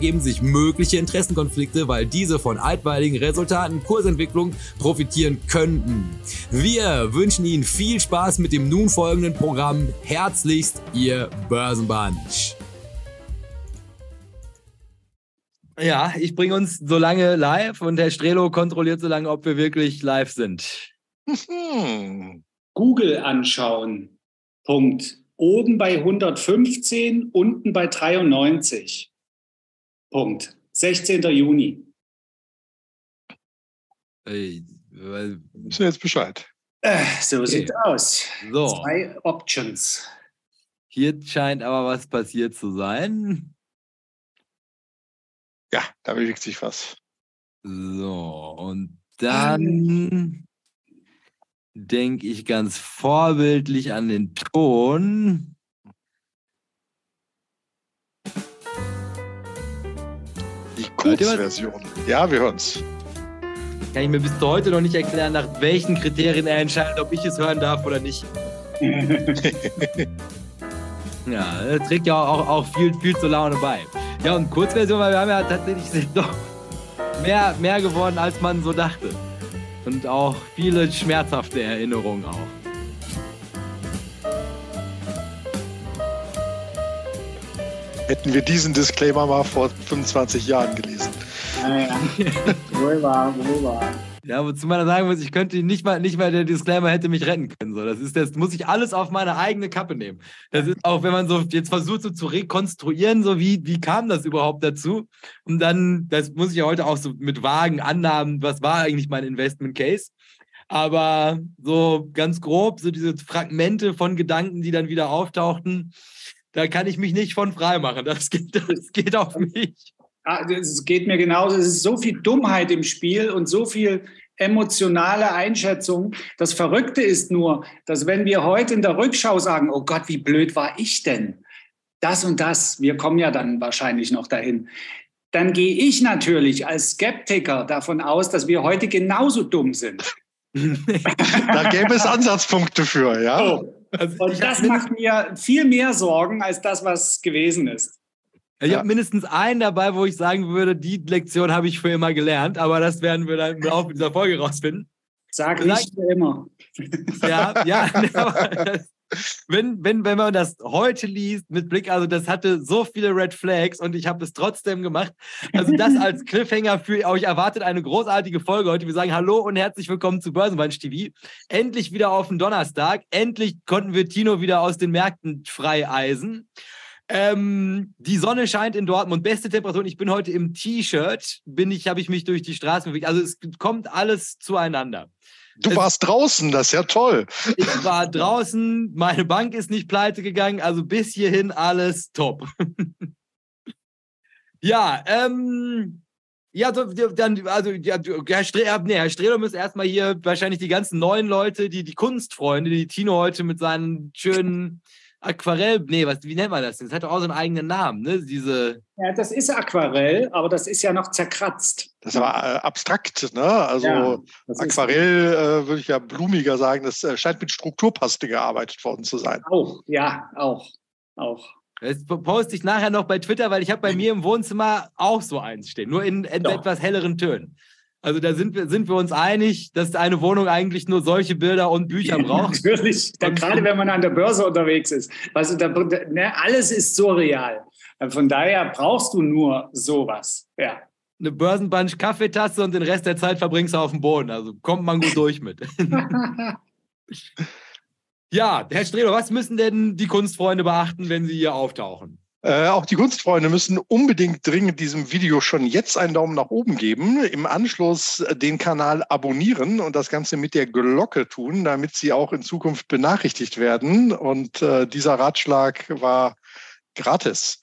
ergeben sich mögliche Interessenkonflikte, weil diese von altweiligen Resultaten Kursentwicklung profitieren könnten. Wir wünschen Ihnen viel Spaß mit dem nun folgenden Programm. Herzlichst, Ihr Börsenbunch. Ja, ich bringe uns so lange live und Herr Strelo kontrolliert so lange, ob wir wirklich live sind. Google anschauen. Punkt. Oben bei 115, unten bei 93. Punkt. 16. Juni. Ey, weil, Wissen jetzt Bescheid. Äh, so okay. sieht aus. So. Zwei Options. Hier scheint aber was passiert zu sein. Ja, da bewegt sich was. So, und dann denke ich ganz vorbildlich an den Ton. Kurzversion. Ja, wir hören's. Kann ich mir bis heute noch nicht erklären, nach welchen Kriterien er entscheidet, ob ich es hören darf oder nicht. ja, das trägt ja auch, auch viel, viel zur Laune bei. Ja, und Kurzversion, weil wir haben ja tatsächlich doch mehr, mehr geworden, als man so dachte. Und auch viele schmerzhafte Erinnerungen auch. Hätten wir diesen Disclaimer mal vor 25 Jahren gelesen. Naja, wohl wahr, wohl wahr. Ja, wozu man sagen muss, ich könnte nicht mal, nicht mal der Disclaimer hätte mich retten können. So, das ist, das muss ich alles auf meine eigene Kappe nehmen. Das ist auch, wenn man so jetzt versucht, so zu rekonstruieren, so wie, wie kam das überhaupt dazu? Und dann, das muss ich ja heute auch so mit vagen Annahmen, was war eigentlich mein Investment Case? Aber so ganz grob, so diese Fragmente von Gedanken, die dann wieder auftauchten, da kann ich mich nicht von frei machen. Das geht, das geht auf mich. Es geht mir genauso. Es ist so viel Dummheit im Spiel und so viel emotionale Einschätzung. Das Verrückte ist nur, dass wenn wir heute in der Rückschau sagen, oh Gott, wie blöd war ich denn? Das und das, wir kommen ja dann wahrscheinlich noch dahin. Dann gehe ich natürlich als Skeptiker davon aus, dass wir heute genauso dumm sind. da gäbe es Ansatzpunkte für, ja. Oh. Und das macht mir viel mehr Sorgen als das, was gewesen ist. Ich ja. habe mindestens einen dabei, wo ich sagen würde, die Lektion habe ich für immer gelernt, aber das werden wir dann im Laufe dieser Folge rausfinden. Sag ich für immer. Ja, ja. wenn, wenn, wenn man das heute liest mit Blick, also das hatte so viele Red Flags und ich habe es trotzdem gemacht. Also das als Cliffhanger für euch erwartet eine großartige Folge heute. Wir sagen Hallo und herzlich willkommen zu Börsenwunsch TV. Endlich wieder auf den Donnerstag. Endlich konnten wir Tino wieder aus den Märkten freieisen. Ähm, die Sonne scheint in Dortmund, beste Temperatur. Ich bin heute im T-Shirt, bin ich, habe ich mich durch die Straßen bewegt. Also es kommt alles zueinander. Du warst draußen, das ist ja toll. Ich war draußen, meine Bank ist nicht pleite gegangen, also bis hierhin alles top. ja, ähm, ja, dann, also, ja, Herr, Stre nee, Herr Strelo muss erstmal hier wahrscheinlich die ganzen neuen Leute, die, die Kunstfreunde, die Tino heute mit seinen schönen Aquarell, nee, was, wie nennt man das denn? Das hat doch auch so einen eigenen Namen, ne? Diese. Ja, das ist Aquarell, aber das ist ja noch zerkratzt. Das ist aber äh, abstrakt, ne? Also ja, Aquarell äh, würde ich ja blumiger sagen, das äh, scheint mit Strukturpaste gearbeitet worden zu sein. Auch, ja, auch, auch. Das poste ich nachher noch bei Twitter, weil ich habe bei mir im Wohnzimmer auch so eins stehen, nur in, in etwas helleren Tönen. Also da sind wir, sind wir uns einig, dass eine Wohnung eigentlich nur solche Bilder und Bücher braucht. Natürlich, da, gerade wenn man an der Börse unterwegs ist. Also da, ne, alles ist surreal. Von daher brauchst du nur sowas. Ja. Eine Börsenbunch Kaffeetasse und den Rest der Zeit verbringst du auf dem Boden. Also kommt man gut durch mit. ja, Herr Strelo, was müssen denn die Kunstfreunde beachten, wenn sie hier auftauchen? Äh, auch die Kunstfreunde müssen unbedingt dringend diesem Video schon jetzt einen Daumen nach oben geben, im Anschluss den Kanal abonnieren und das Ganze mit der Glocke tun, damit sie auch in Zukunft benachrichtigt werden. Und äh, dieser Ratschlag war gratis.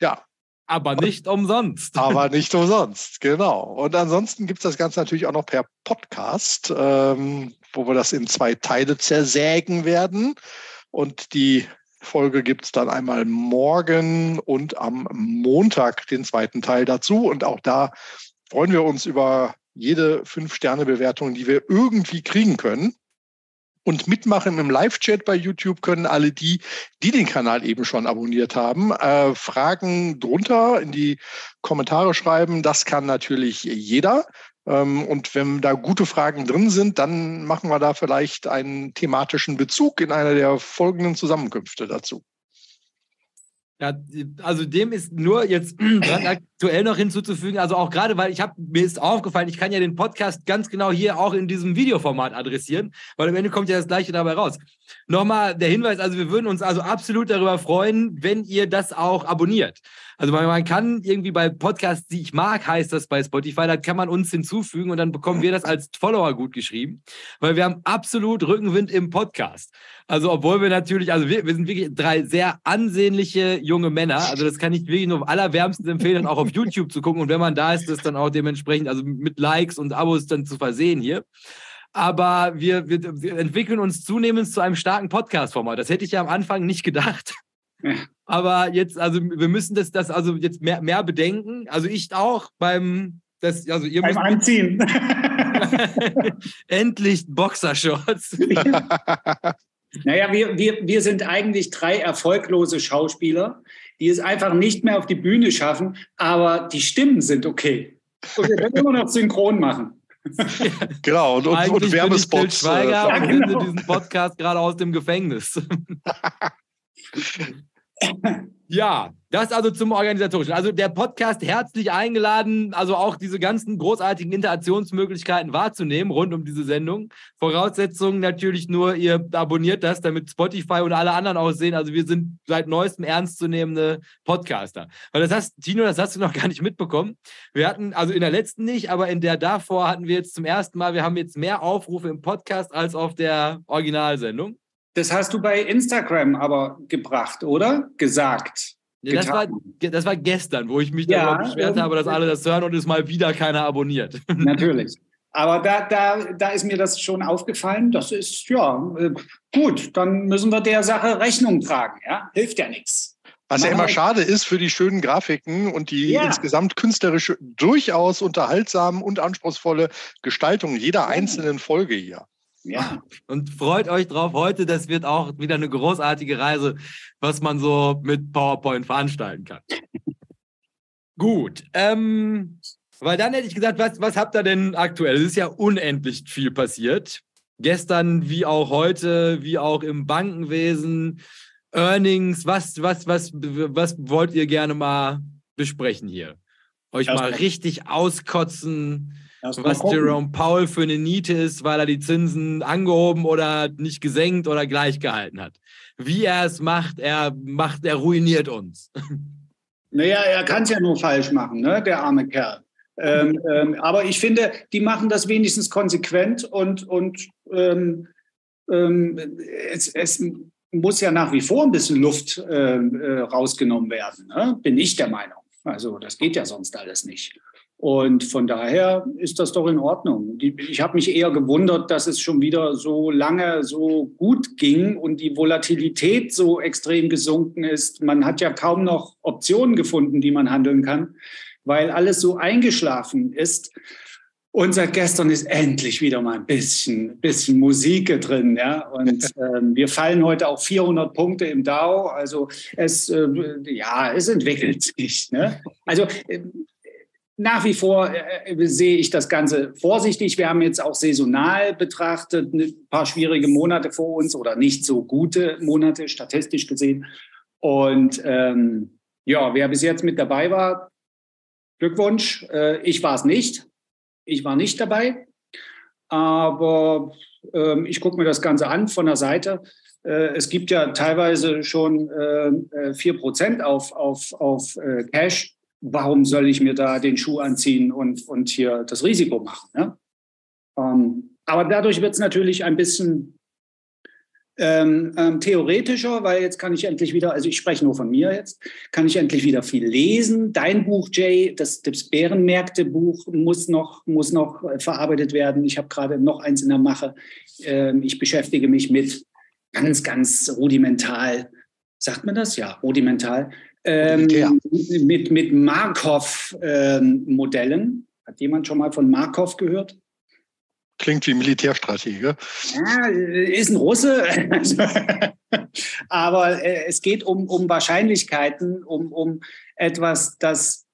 Ja. Aber nicht umsonst. Aber nicht umsonst, genau. Und ansonsten gibt es das Ganze natürlich auch noch per Podcast, ähm, wo wir das in zwei Teile zersägen werden. Und die Folge gibt es dann einmal morgen und am Montag den zweiten Teil dazu. Und auch da freuen wir uns über jede Fünf-Sterne-Bewertung, die wir irgendwie kriegen können. Und mitmachen im Live-Chat bei YouTube können alle die, die den Kanal eben schon abonniert haben, äh, Fragen drunter in die Kommentare schreiben. Das kann natürlich jeder. Ähm, und wenn da gute Fragen drin sind, dann machen wir da vielleicht einen thematischen Bezug in einer der folgenden Zusammenkünfte dazu. Ja, also dem ist nur jetzt aktuell noch hinzuzufügen, also auch gerade, weil ich habe, mir ist aufgefallen, ich kann ja den Podcast ganz genau hier auch in diesem Videoformat adressieren, weil am Ende kommt ja das Gleiche dabei raus. Nochmal der Hinweis, also wir würden uns also absolut darüber freuen, wenn ihr das auch abonniert. Also man, man kann irgendwie bei Podcasts, die ich mag, heißt das bei Spotify, da kann man uns hinzufügen und dann bekommen wir das als Follower gut geschrieben, weil wir haben absolut Rückenwind im Podcast. Also obwohl wir natürlich, also wir, wir sind wirklich drei sehr ansehnliche junge Männer. Also das kann ich wirklich nur allerwärmstens empfehlen, auch auf YouTube zu gucken und wenn man da ist, das dann auch dementsprechend, also mit Likes und Abos dann zu versehen hier aber wir, wir, wir, entwickeln uns zunehmend zu einem starken Podcast-Format. Das hätte ich ja am Anfang nicht gedacht. Aber jetzt, also wir müssen das, das also jetzt mehr, mehr bedenken. Also ich auch beim, das, also ihr beim Anziehen. Endlich Boxershorts. naja, wir, wir, wir sind eigentlich drei erfolglose Schauspieler, die es einfach nicht mehr auf die Bühne schaffen, aber die Stimmen sind okay. Und wir können immer noch synchron machen. genau, und, und, und Werbespots. Schweiger äh, ja, genau. diesen Podcast gerade aus dem Gefängnis. Ja, das also zum Organisatorischen. Also der Podcast herzlich eingeladen, also auch diese ganzen großartigen Interaktionsmöglichkeiten wahrzunehmen rund um diese Sendung. Voraussetzung natürlich nur, ihr abonniert das, damit Spotify und alle anderen auch sehen. Also wir sind seit neuestem ernstzunehmende Podcaster. Weil das hast, Tino, das hast du noch gar nicht mitbekommen. Wir hatten, also in der letzten nicht, aber in der davor hatten wir jetzt zum ersten Mal, wir haben jetzt mehr Aufrufe im Podcast als auf der Originalsendung. Das hast du bei Instagram aber gebracht, oder? Gesagt. Ja, das, war, das war gestern, wo ich mich ja, darüber beschwert habe, dass alle das hören und es mal wieder keiner abonniert. Natürlich. Aber da, da, da ist mir das schon aufgefallen. Das ist, ja, äh, gut, dann müssen wir der Sache Rechnung tragen. Ja? Hilft ja nichts. Was ja immer schade ist für die schönen Grafiken und die ja. insgesamt künstlerische, durchaus unterhaltsamen und anspruchsvolle Gestaltung jeder einzelnen Folge hier. Ja. Und freut euch drauf heute. Das wird auch wieder eine großartige Reise, was man so mit PowerPoint veranstalten kann. Gut. Ähm, weil dann hätte ich gesagt, was, was habt ihr denn aktuell? Es ist ja unendlich viel passiert. Gestern wie auch heute, wie auch im Bankenwesen, Earnings. Was, was, was, was wollt ihr gerne mal besprechen hier? Euch mal richtig auskotzen was Jerome Powell für eine Niete ist, weil er die Zinsen angehoben oder nicht gesenkt oder gleich gehalten hat. Wie er es macht, er macht, er ruiniert uns. Naja, er kann es ja nur falsch machen, ne? der arme Kerl. Ähm, ähm, aber ich finde, die machen das wenigstens konsequent und, und ähm, ähm es, es, muss ja nach wie vor ein bisschen Luft äh, äh, rausgenommen werden, ne? bin ich der Meinung. Also das geht ja sonst alles nicht. Und von daher ist das doch in Ordnung. Ich habe mich eher gewundert, dass es schon wieder so lange so gut ging und die Volatilität so extrem gesunken ist. Man hat ja kaum noch Optionen gefunden, die man handeln kann, weil alles so eingeschlafen ist. Und seit gestern ist endlich wieder mal ein bisschen, bisschen Musik drin. Ja? Und ähm, wir fallen heute auch 400 Punkte im Dow. Also es, äh, ja, es entwickelt sich. Ne? Also äh, nach wie vor äh, äh, sehe ich das Ganze vorsichtig. Wir haben jetzt auch saisonal betrachtet ein paar schwierige Monate vor uns oder nicht so gute Monate statistisch gesehen. Und ähm, Ja, wer bis jetzt mit dabei war, Glückwunsch. Äh, ich war es nicht. Ich war nicht dabei. Aber ähm, ich gucke mir das Ganze an von der Seite. Äh, es gibt ja teilweise schon äh, 4% auf, auf, auf Cash. Warum soll ich mir da den Schuh anziehen und, und hier das Risiko machen? Ne? Ähm, aber dadurch wird es natürlich ein bisschen ähm, ähm, theoretischer, weil jetzt kann ich endlich wieder, also ich spreche nur von mir jetzt, kann ich endlich wieder viel lesen. Dein Buch, Jay, das, das Bärenmärkte-Buch muss noch, muss noch äh, verarbeitet werden. Ich habe gerade noch eins in der Mache. Ähm, ich beschäftige mich mit ganz, ganz rudimental, sagt man das? Ja, rudimental. Ähm, mit, mit Markov-Modellen. Ähm, Hat jemand schon mal von Markov gehört? Klingt wie Militärstratege. Ja, ist ein Russe. Aber äh, es geht um, um Wahrscheinlichkeiten, um, um etwas, das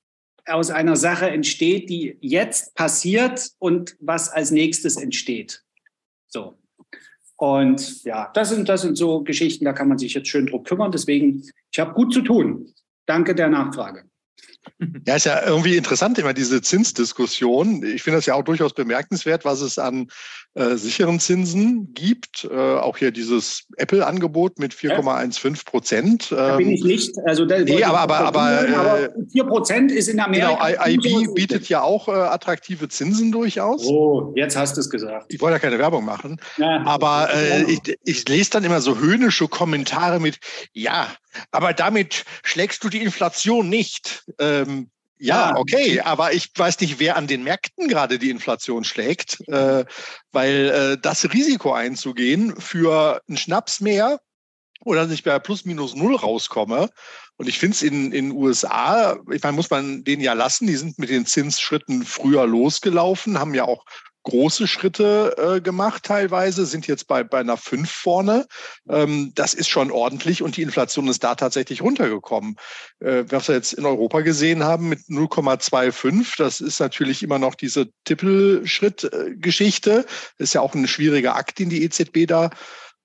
aus einer Sache entsteht, die jetzt passiert und was als nächstes entsteht. So. Und ja, das sind, das sind so Geschichten, da kann man sich jetzt schön drum kümmern. Deswegen, ich habe gut zu tun. Danke der Nachfrage. Ja, ist ja irgendwie interessant immer diese Zinsdiskussion. Ich finde das ja auch durchaus bemerkenswert, was es an äh, sicheren Zinsen gibt. Äh, auch hier dieses Apple-Angebot mit 4,15 Prozent. Da bin ich nicht. Also da nee, aber, aber, aber, aber 4 äh, Prozent ist in Amerika. Genau, IB bietet ja auch äh, attraktive Zinsen durchaus. Oh, jetzt hast du es gesagt. Ich wollte ja keine Werbung machen. Ja, aber äh, ich, ich lese dann immer so höhnische Kommentare mit, ja, aber damit schlägst du die Inflation nicht. Ähm, ja, okay, aber ich weiß nicht, wer an den Märkten gerade die Inflation schlägt, äh, weil äh, das Risiko einzugehen für einen Schnaps mehr oder dass ich bei plus minus null rauskomme. Und ich finde es in den USA, ich meine, muss man den ja lassen, die sind mit den Zinsschritten früher losgelaufen, haben ja auch große Schritte äh, gemacht teilweise, sind jetzt bei, bei einer 5 vorne. Ähm, das ist schon ordentlich und die Inflation ist da tatsächlich runtergekommen. Äh, was wir jetzt in Europa gesehen haben mit 0,25, das ist natürlich immer noch diese Tippelschritt-Geschichte. Ist ja auch ein schwieriger Akt, den die EZB da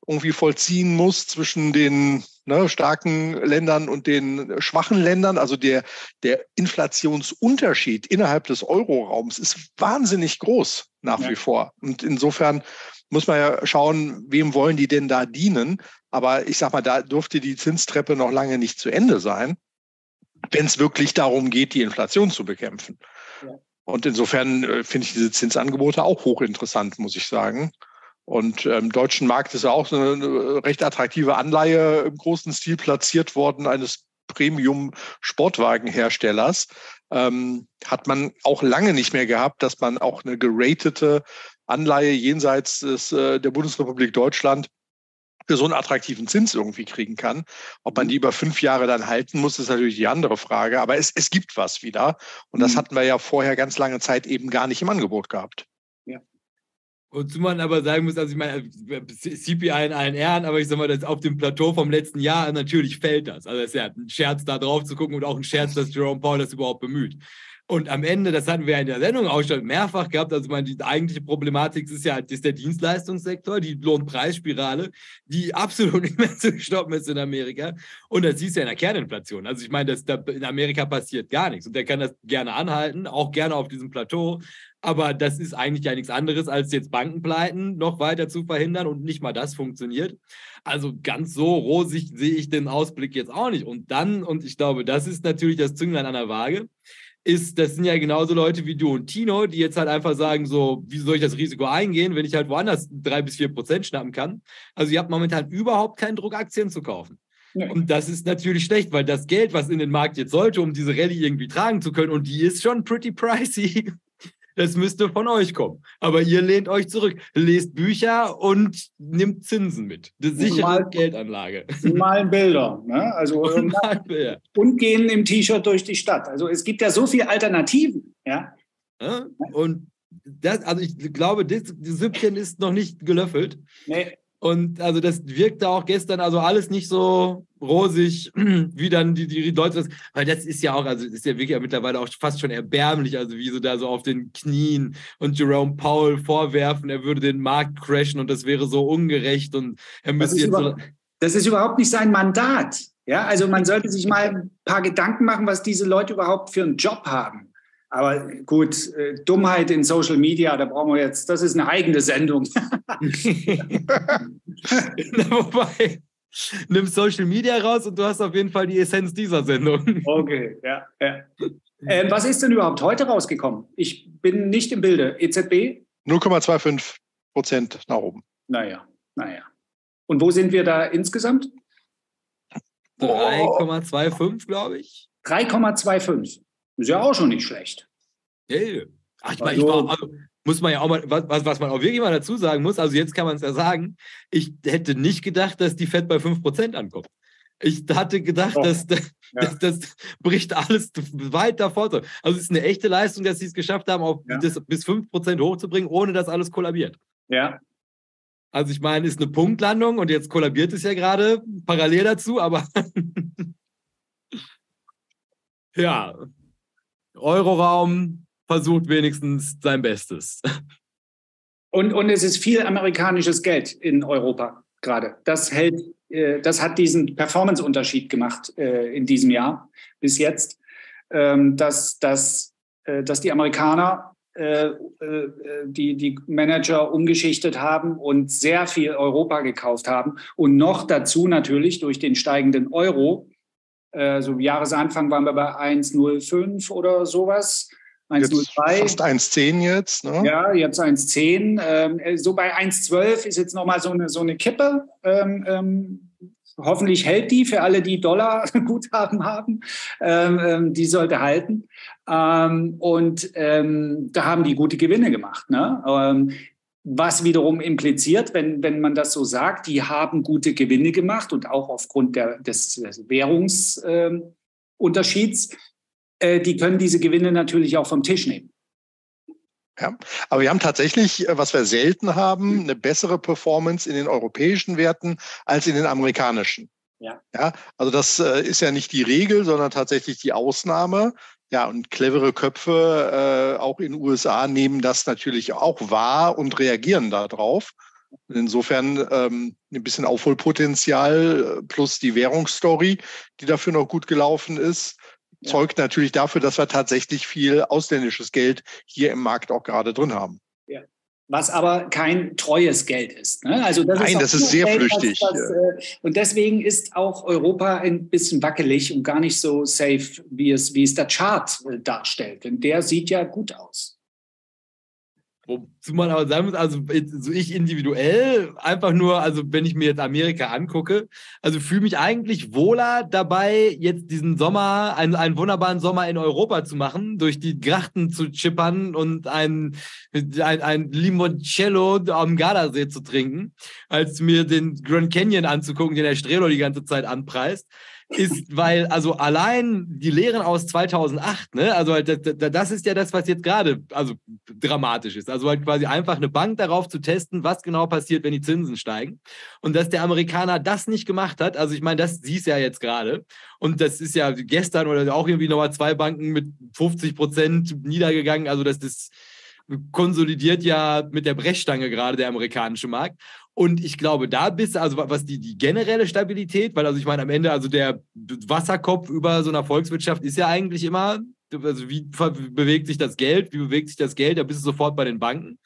irgendwie vollziehen muss zwischen den ne, starken Ländern und den schwachen Ländern. Also der, der Inflationsunterschied innerhalb des Euroraums ist wahnsinnig groß nach ja. wie vor. Und insofern muss man ja schauen, wem wollen die denn da dienen. Aber ich sag mal, da durfte die Zinstreppe noch lange nicht zu Ende sein, wenn es wirklich darum geht, die Inflation zu bekämpfen. Ja. Und insofern äh, finde ich diese Zinsangebote auch hochinteressant, muss ich sagen. Und im ähm, deutschen Markt ist ja auch so eine recht attraktive Anleihe im großen Stil platziert worden eines Premium-Sportwagenherstellers. Ähm, hat man auch lange nicht mehr gehabt, dass man auch eine geratete Anleihe jenseits des, äh, der Bundesrepublik Deutschland für so einen attraktiven Zins irgendwie kriegen kann. Ob man die über fünf Jahre dann halten muss, ist natürlich die andere Frage. Aber es, es gibt was wieder. Und das mhm. hatten wir ja vorher ganz lange Zeit eben gar nicht im Angebot gehabt. Wozu man aber sagen muss, also ich meine, CPI in allen Ehren, aber ich sag mal, das auf dem Plateau vom letzten Jahr, natürlich fällt das. Also es ist ja ein Scherz, da drauf zu gucken und auch ein Scherz, dass Jerome Paul das überhaupt bemüht. Und am Ende, das hatten wir in der Sendung auch schon mehrfach gehabt, also meine, die eigentliche Problematik ist ja ist der Dienstleistungssektor, die Lohnpreisspirale, die absolut nicht mehr zu stoppen ist in Amerika. Und das siehst du ja in der Kerninflation. Also ich meine, das, da in Amerika passiert gar nichts. Und der kann das gerne anhalten, auch gerne auf diesem Plateau. Aber das ist eigentlich ja nichts anderes, als jetzt Bankenpleiten noch weiter zu verhindern und nicht mal das funktioniert. Also ganz so rosig sehe ich den Ausblick jetzt auch nicht. Und dann, und ich glaube, das ist natürlich das Zünglein an der Waage, ist, das sind ja genauso Leute wie du und Tino, die jetzt halt einfach sagen, so, wie soll ich das Risiko eingehen, wenn ich halt woanders drei bis vier Prozent schnappen kann? Also ihr habt momentan überhaupt keinen Druck, Aktien zu kaufen. Ja. Und das ist natürlich schlecht, weil das Geld, was in den Markt jetzt sollte, um diese Rallye irgendwie tragen zu können, und die ist schon pretty pricey, das müsste von euch kommen. Aber ihr lehnt euch zurück, lest Bücher und nimmt Zinsen mit. Das sichere mal, Geldanlage. Malen Bilder. Ne? Also, und, Bilder. und gehen im T-Shirt durch die Stadt. Also es gibt ja so viele Alternativen. Ja? ja und das, also ich glaube, das, das Süppchen ist noch nicht gelöffelt. Nee. Und also das wirkte auch gestern also alles nicht so rosig, wie dann die, die Leute weil das ist ja auch, also ist ja wirklich mittlerweile auch fast schon erbärmlich, also wie so da so auf den Knien und Jerome Powell vorwerfen, er würde den Markt crashen und das wäre so ungerecht und er müsste das jetzt so. Das ist überhaupt nicht sein Mandat. Ja, also man sollte sich mal ein paar Gedanken machen, was diese Leute überhaupt für einen Job haben. Aber gut, äh, Dummheit in Social Media, da brauchen wir jetzt, das ist eine eigene Sendung. Wobei, nimm Social Media raus und du hast auf jeden Fall die Essenz dieser Sendung. Okay, ja. ja. Ähm, was ist denn überhaupt heute rausgekommen? Ich bin nicht im Bilde. EZB? 0,25 Prozent nach oben. Naja, naja. Und wo sind wir da insgesamt? 3,25, glaube ich. 3,25. Ist ja auch schon nicht schlecht. Hey. Ach, ich meine, also, also, muss man ja auch mal, was, was man auch wirklich mal dazu sagen muss, also jetzt kann man es ja sagen, ich hätte nicht gedacht, dass die Fed bei 5% ankommt. Ich hatte gedacht, dass, ja. das, das, bricht alles weit davor. Also es ist eine echte Leistung, dass sie es geschafft haben, auf ja. das bis 5% hochzubringen, ohne dass alles kollabiert. Ja. Also ich meine, ist eine Punktlandung und jetzt kollabiert es ja gerade parallel dazu, aber ja, Euroraum versucht wenigstens sein Bestes. Und, und es ist viel amerikanisches Geld in Europa gerade. Das hält, äh, das hat diesen Performance-Unterschied gemacht äh, in diesem Jahr bis jetzt, ähm, dass, dass, äh, dass die Amerikaner die, die Manager umgeschichtet haben und sehr viel Europa gekauft haben. Und noch dazu natürlich durch den steigenden Euro äh, so Jahresanfang waren wir bei 1,05 oder sowas. 1,03. Fast 1,10 jetzt. Ne? Ja, jetzt 1,10. Ähm, äh, so bei 1,12 ist jetzt nochmal so eine, so eine Kippe. Ähm, ähm, hoffentlich hält die für alle, die Dollar-Guthaben haben. Ähm, ähm, die sollte halten. Ähm, und da haben die gute Gewinne gemacht. Ne? Was wiederum impliziert, wenn, wenn man das so sagt, die haben gute Gewinne gemacht und auch aufgrund der, des, des Währungsunterschieds, äh, die können diese Gewinne natürlich auch vom Tisch nehmen. Ja, aber wir haben tatsächlich, äh, was wir selten haben, eine bessere Performance in den europäischen Werten als in den amerikanischen. Ja. ja also das äh, ist ja nicht die Regel, sondern tatsächlich die Ausnahme. Ja, und clevere Köpfe äh, auch in den USA nehmen das natürlich auch wahr und reagieren darauf. Insofern ähm, ein bisschen Aufholpotenzial plus die Währungsstory, die dafür noch gut gelaufen ist, ja. zeugt natürlich dafür, dass wir tatsächlich viel ausländisches Geld hier im Markt auch gerade drin haben was aber kein treues Geld ist. Ne? Also das Nein, ist das ist sehr Geld, flüchtig. Was, äh, und deswegen ist auch Europa ein bisschen wackelig und gar nicht so safe, wie es, wie es der Chart äh, darstellt. Denn der sieht ja gut aus. Wozu man aber sagen muss, also so ich individuell, einfach nur, also wenn ich mir jetzt Amerika angucke, also fühle mich eigentlich wohler dabei, jetzt diesen Sommer, einen, einen wunderbaren Sommer in Europa zu machen, durch die Grachten zu chippern und ein, ein, ein Limoncello am Gardasee zu trinken, als mir den Grand Canyon anzugucken, den der Strelo die ganze Zeit anpreist ist, weil also allein die Lehren aus 2008, ne, also halt, das, das ist ja das, was jetzt gerade also dramatisch ist. Also halt quasi einfach eine Bank darauf zu testen, was genau passiert, wenn die Zinsen steigen. Und dass der Amerikaner das nicht gemacht hat, also ich meine, das siehst ja jetzt gerade. Und das ist ja gestern oder auch irgendwie nochmal zwei Banken mit 50 Prozent niedergegangen. Also das ist konsolidiert ja mit der Brechstange gerade der amerikanische Markt. Und ich glaube, da bist du, also was die, die generelle Stabilität, weil also ich meine, am Ende, also der Wasserkopf über so einer Volkswirtschaft ist ja eigentlich immer, also wie bewegt sich das Geld, wie bewegt sich das Geld, da bist du sofort bei den Banken.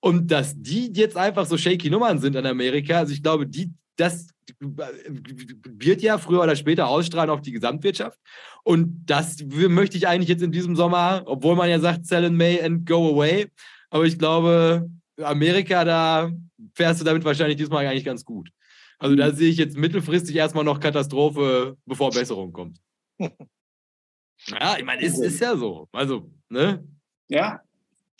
Und dass die jetzt einfach so shaky Nummern sind in Amerika, also ich glaube, die, das wird ja früher oder später ausstrahlen auf die Gesamtwirtschaft. Und das möchte ich eigentlich jetzt in diesem Sommer, obwohl man ja sagt, sell in May and go away. Aber ich glaube, Amerika, da fährst du damit wahrscheinlich diesmal eigentlich ganz gut. Also da sehe ich jetzt mittelfristig erstmal noch Katastrophe, bevor Besserung kommt. Ja, ich meine, ist, ist ja so. Also, ne? Ja.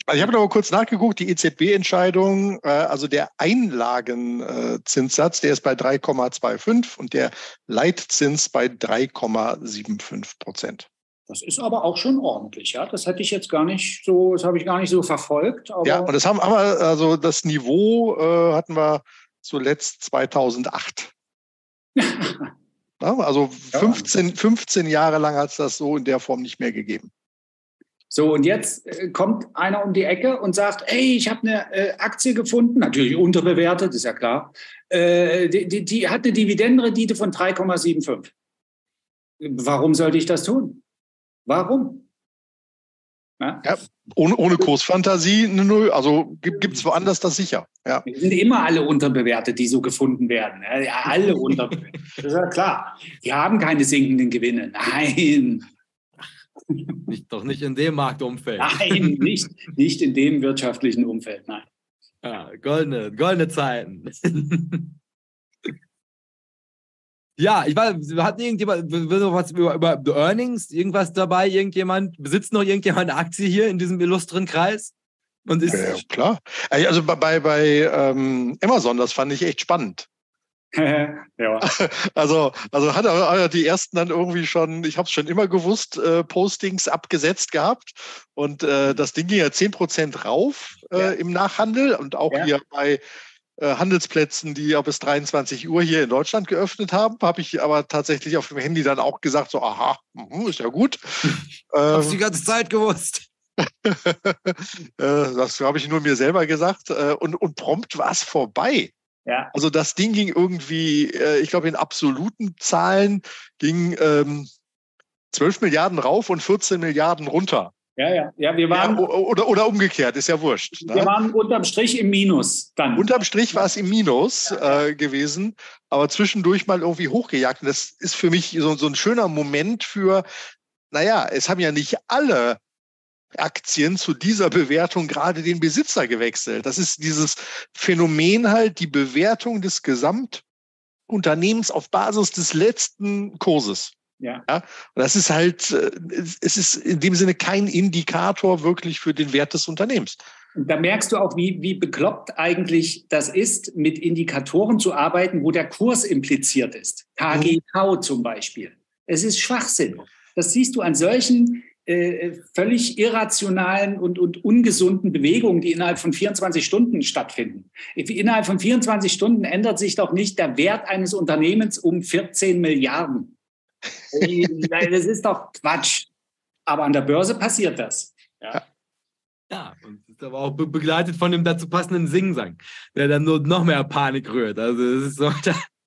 Also ich habe noch mal kurz nachgeguckt, die EZB-Entscheidung, äh, also der Einlagenzinssatz, der ist bei 3,25 und der Leitzins bei 3,75 Prozent. Das ist aber auch schon ordentlich, ja. Das hätte ich jetzt gar nicht so, das habe ich gar nicht so verfolgt. ja, und das haben wir, also das Niveau äh, hatten wir zuletzt 2008. ja, also 15, 15 Jahre lang hat es das so in der Form nicht mehr gegeben. So, und jetzt äh, kommt einer um die Ecke und sagt, hey, ich habe eine äh, Aktie gefunden, natürlich unterbewertet, ist ja klar. Äh, die, die, die, hat eine Dividendenrendite von 3,75. Warum sollte ich das tun? Warum? Ja? ja ohne, ohne Kursfantasie eine Null. Also gibt es woanders das sicher. Ja. Wir sind immer alle unterbewertet, die so gefunden werden. Ja, alle unterbewertet. das ist ja klar. Die haben keine sinkenden Gewinne. Nein. Nicht, doch nicht in dem Marktumfeld. Nein, nicht, nicht in dem wirtschaftlichen Umfeld, nein. Ja, goldene, goldene Zeiten. ja, ich weiß, hat irgendjemand was über, über Earnings, irgendwas dabei, irgendjemand, besitzt noch irgendjemand eine Aktie hier in diesem illustren Kreis? Und ist ja, klar. Also bei, bei ähm, Amazon, das fand ich echt spannend. ja. Also, also hat er die ersten dann irgendwie schon, ich habe es schon immer gewusst, äh, Postings abgesetzt gehabt. Und äh, das Ding ging ja 10% rauf äh, ja. im Nachhandel und auch ja. hier bei Handelsplätzen, die ja bis 23 Uhr hier in Deutschland geöffnet haben, habe ich aber tatsächlich auf dem Handy dann auch gesagt, so, aha, mh, ist ja gut. ähm, Hab's die ganze Zeit gewusst. Äh, das habe ich nur mir selber gesagt. Äh, und, und prompt war es vorbei. Ja. Also das Ding ging irgendwie, äh, ich glaube in absoluten Zahlen ging ähm, 12 Milliarden rauf und 14 Milliarden runter. Ja, ja, ja, wir waren. Ja, oder, oder umgekehrt, ist ja wurscht. Ne? Wir waren unterm Strich im Minus dann. Unterm Strich war es im Minus äh, gewesen, aber zwischendurch mal irgendwie hochgejagt. Und das ist für mich so, so ein schöner Moment für, naja, es haben ja nicht alle Aktien zu dieser Bewertung gerade den Besitzer gewechselt. Das ist dieses Phänomen halt, die Bewertung des Gesamtunternehmens auf Basis des letzten Kurses. Ja. ja. Und das ist halt, äh, es ist in dem Sinne kein Indikator wirklich für den Wert des Unternehmens. Da merkst du auch, wie, wie bekloppt eigentlich das ist, mit Indikatoren zu arbeiten, wo der Kurs impliziert ist. KGV mhm. zum Beispiel. Es ist Schwachsinn. Das siehst du an solchen äh, völlig irrationalen und, und ungesunden Bewegungen, die innerhalb von 24 Stunden stattfinden. Innerhalb von 24 Stunden ändert sich doch nicht der Wert eines Unternehmens um 14 Milliarden. Das ist doch Quatsch. Aber an der Börse passiert das. Ja. Ja, und ist aber auch begleitet von dem dazu passenden Singsang, der dann nur noch mehr Panik rührt. Also es ist so,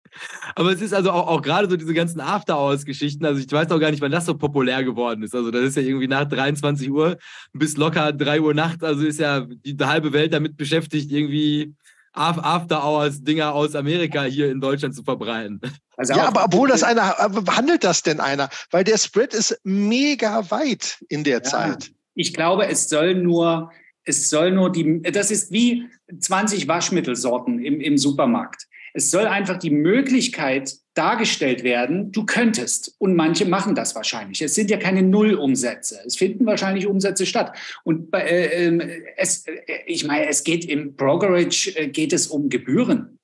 Aber es ist also auch, auch gerade so diese ganzen After-Hours-Geschichten. Also ich weiß auch gar nicht, wann das so populär geworden ist. Also das ist ja irgendwie nach 23 Uhr bis locker 3 Uhr nachts. Also ist ja die halbe Welt damit beschäftigt, irgendwie After-Hours-Dinger aus Amerika hier in Deutschland zu verbreiten. Also ja, aber obwohl das einer, handelt das denn einer? Weil der Spread ist mega weit in der ja, Zeit. Ich glaube, es soll nur, es soll nur die, das ist wie 20 Waschmittelsorten im, im Supermarkt. Es soll einfach die Möglichkeit dargestellt werden, du könntest. Und manche machen das wahrscheinlich. Es sind ja keine Nullumsätze. Es finden wahrscheinlich Umsätze statt. Und bei, äh, ähm, es, äh, ich meine, es geht im Brokerage, äh, geht es um Gebühren.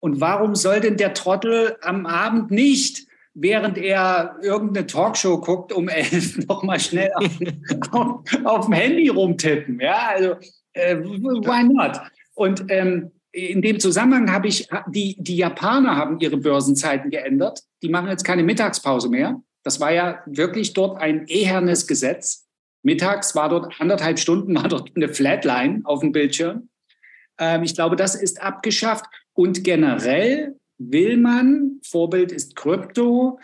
Und warum soll denn der Trottel am Abend nicht, während er irgendeine Talkshow guckt, um elf nochmal schnell auf, auf, auf, dem Handy rumtippen? Ja, also, äh, why not? Und ähm, in dem Zusammenhang habe ich, die, die Japaner haben ihre Börsenzeiten geändert. Die machen jetzt keine Mittagspause mehr. Das war ja wirklich dort ein ehernes Gesetz. Mittags war dort anderthalb Stunden, war dort eine Flatline auf dem Bildschirm. Ähm, ich glaube, das ist abgeschafft. Und generell will man, Vorbild ist Krypto,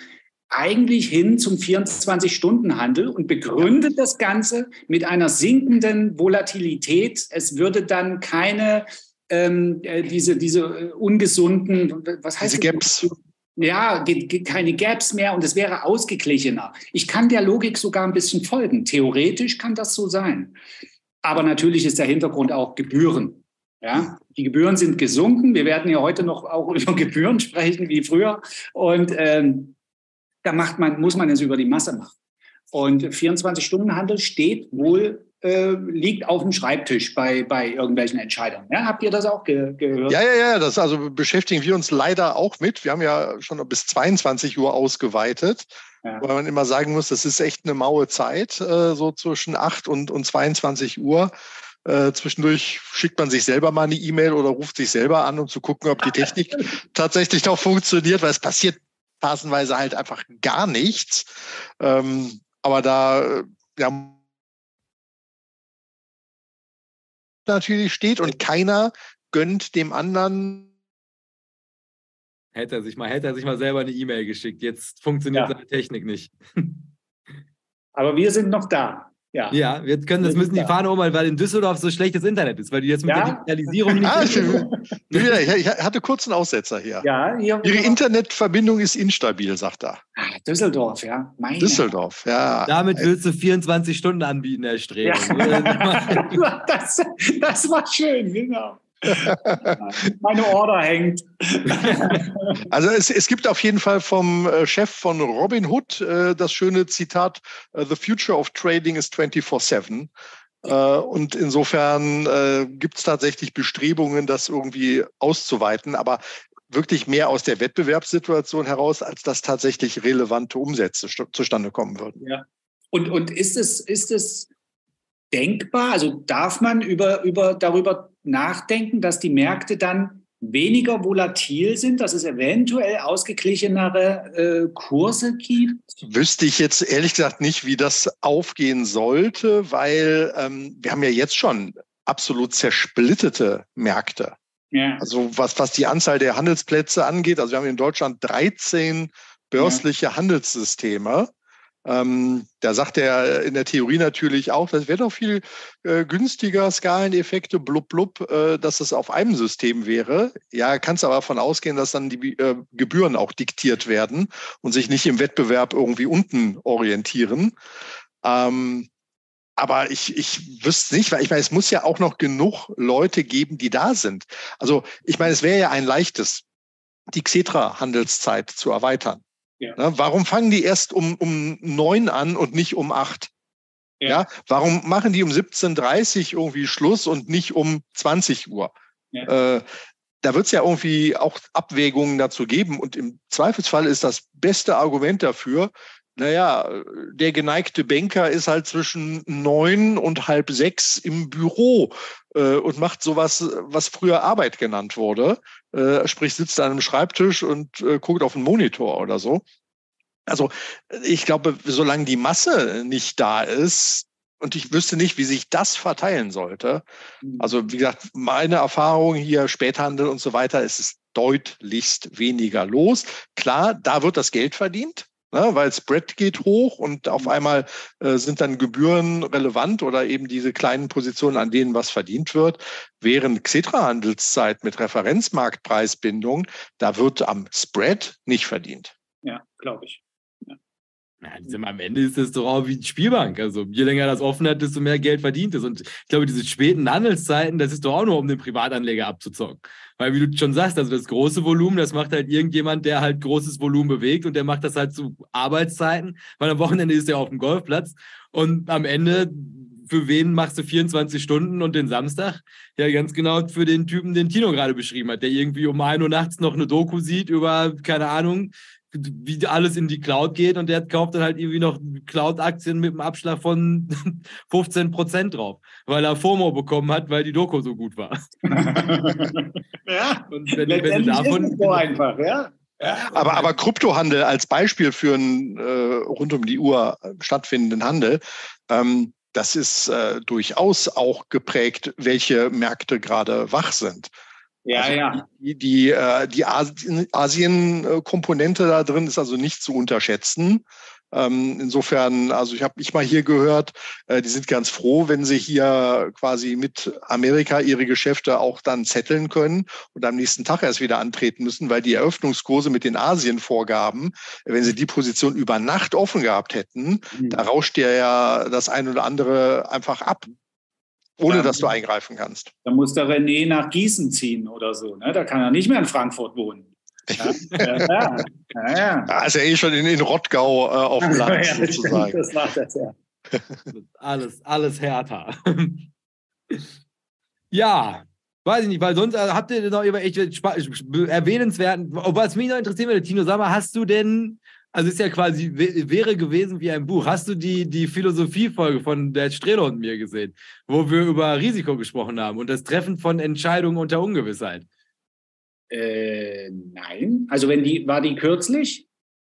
eigentlich hin zum 24-Stunden-Handel und begründet das Ganze mit einer sinkenden Volatilität. Es würde dann keine ähm, äh, diese, diese äh, ungesunden, was heißt diese Gaps. Ja, keine Gaps mehr und es wäre ausgeglichener. Ich kann der Logik sogar ein bisschen folgen. Theoretisch kann das so sein. Aber natürlich ist der Hintergrund auch Gebühren. Ja, die Gebühren sind gesunken. Wir werden ja heute noch auch über Gebühren sprechen wie früher. Und ähm, da macht man, muss man es über die Masse machen. Und 24-Stunden-Handel steht wohl äh, liegt auf dem Schreibtisch bei, bei irgendwelchen Entscheidern. Ja, habt ihr das auch ge gehört? Ja, ja, ja, das also beschäftigen wir uns leider auch mit. Wir haben ja schon bis 22 Uhr ausgeweitet, ja. weil man immer sagen muss, das ist echt eine maue Zeit, äh, so zwischen 8 und, und 22 Uhr. Äh, zwischendurch schickt man sich selber mal eine E-Mail oder ruft sich selber an, um zu gucken, ob die Technik tatsächlich noch funktioniert, weil es passiert phasenweise halt einfach gar nichts. Ähm, aber da äh, ja, natürlich steht und keiner gönnt dem anderen Hätte er sich mal, hätte er sich mal selber eine E-Mail geschickt. Jetzt funktioniert ja. seine Technik nicht. Aber wir sind noch da. Ja. ja, wir können das müssen die Fahne umhalten, weil in Düsseldorf so schlechtes Internet ist, weil die jetzt mit ja? der Digitalisierung nicht. Ah, ich, ich, hatte kurz einen Aussetzer hier. Ja, hier Ihre Internetverbindung ist instabil, sagt er. Ah, Düsseldorf, ja. Meine. Düsseldorf, ja. Damit willst du 24 Stunden anbieten, Herr Streber. Ja. das, das war schön, genau. Meine Order hängt. Also es, es gibt auf jeden Fall vom äh, Chef von Robin Hood äh, das schöne Zitat, äh, The future of trading is 24-7. Und insofern gibt es tatsächlich Bestrebungen, das irgendwie auszuweiten, aber wirklich mehr aus der Wettbewerbssituation heraus, als dass tatsächlich relevante Umsätze zustande kommen würden. Ja. Und, und ist es, ist es denkbar? Also darf man über, über, darüber nachdenken, dass die Märkte dann weniger volatil sind, dass es eventuell ausgeglichenere äh, Kurse gibt? Wüsste ich jetzt ehrlich gesagt nicht, wie das aufgehen sollte, weil ähm, wir haben ja jetzt schon absolut zersplittete Märkte. Ja. Also was, was die Anzahl der Handelsplätze angeht, also wir haben in Deutschland 13 börsliche ja. Handelssysteme. Ähm, da sagt er in der Theorie natürlich auch, das wäre doch viel äh, günstiger, Skaleneffekte, blub, blub, äh, dass es auf einem System wäre. Ja, kannst aber davon ausgehen, dass dann die äh, Gebühren auch diktiert werden und sich nicht im Wettbewerb irgendwie unten orientieren. Ähm, aber ich, ich wüsste nicht, weil ich meine, es muss ja auch noch genug Leute geben, die da sind. Also ich meine, es wäre ja ein leichtes, die Xetra-Handelszeit zu erweitern. Ja. Na, warum fangen die erst um, um neun an und nicht um acht? Ja. ja. Warum machen die um 17.30 Uhr irgendwie Schluss und nicht um 20 Uhr? Ja. Äh, da wird es ja irgendwie auch Abwägungen dazu geben. Und im Zweifelsfall ist das beste Argument dafür, naja, der geneigte Banker ist halt zwischen neun und halb sechs im Büro äh, und macht sowas, was früher Arbeit genannt wurde. Äh, sprich, sitzt an einem Schreibtisch und äh, guckt auf einen Monitor oder so. Also ich glaube, solange die Masse nicht da ist, und ich wüsste nicht, wie sich das verteilen sollte. Mhm. Also wie gesagt, meine Erfahrung hier, Späthandel und so weiter, ist es deutlichst weniger los. Klar, da wird das Geld verdient ne, weil Spread geht hoch und auf mhm. einmal äh, sind dann Gebühren relevant oder eben diese kleinen Positionen, an denen was verdient wird. Während Xetra-Handelszeit mit Referenzmarktpreisbindung, da wird am Spread nicht verdient. Ja, glaube ich. Ja, am Ende ist es doch auch wie eine Spielbank. Also je länger das offen hat, desto mehr Geld verdient es. Und ich glaube, diese späten Handelszeiten, das ist doch auch nur, um den Privatanleger abzuzocken. Weil, wie du schon sagst, also das große Volumen, das macht halt irgendjemand, der halt großes Volumen bewegt und der macht das halt zu Arbeitszeiten, weil am Wochenende ist er auf dem Golfplatz. Und am Ende, für wen machst du 24 Stunden und den Samstag? Ja, ganz genau für den Typen, den Tino gerade beschrieben hat, der irgendwie um 1 Uhr nachts noch eine Doku sieht über, keine Ahnung, wie alles in die Cloud geht und der kauft dann halt irgendwie noch Cloud-Aktien mit einem Abschlag von 15 Prozent drauf, weil er FOMO bekommen hat, weil die Doku so gut war. ja, und wenn, wenn davon, ist es so einfach, ja. aber, aber Kryptohandel als Beispiel für einen äh, rund um die Uhr stattfindenden Handel, ähm, das ist äh, durchaus auch geprägt, welche Märkte gerade wach sind. Ja, also ja. Die, die, äh, die Asien-Komponente da drin ist also nicht zu unterschätzen. Ähm, insofern, also ich habe mich mal hier gehört, äh, die sind ganz froh, wenn sie hier quasi mit Amerika ihre Geschäfte auch dann zetteln können und am nächsten Tag erst wieder antreten müssen, weil die Eröffnungskurse mit den Asien-Vorgaben, wenn sie die Position über Nacht offen gehabt hätten, mhm. da rauscht ja das ein oder andere einfach ab ohne dann, dass du eingreifen kannst. Da muss der René nach Gießen ziehen oder so. Ne? Da kann er nicht mehr in Frankfurt wohnen. Ja, ja, ja. ja, ja. Da ist er eh schon in, in Rottgau äh, auf dem Land ja, sozusagen. Das macht das ja. alles, alles härter. ja, weiß ich nicht, weil sonst äh, habt ihr noch über echt erwähnenswerten, was mich noch interessieren würde, Tino, sag mal, hast du denn also ist ja quasi, wäre gewesen wie ein Buch. Hast du die, die Philosophiefolge von der Strehler und mir gesehen, wo wir über Risiko gesprochen haben und das Treffen von Entscheidungen unter Ungewissheit? Äh, nein. Also wenn die, war die kürzlich?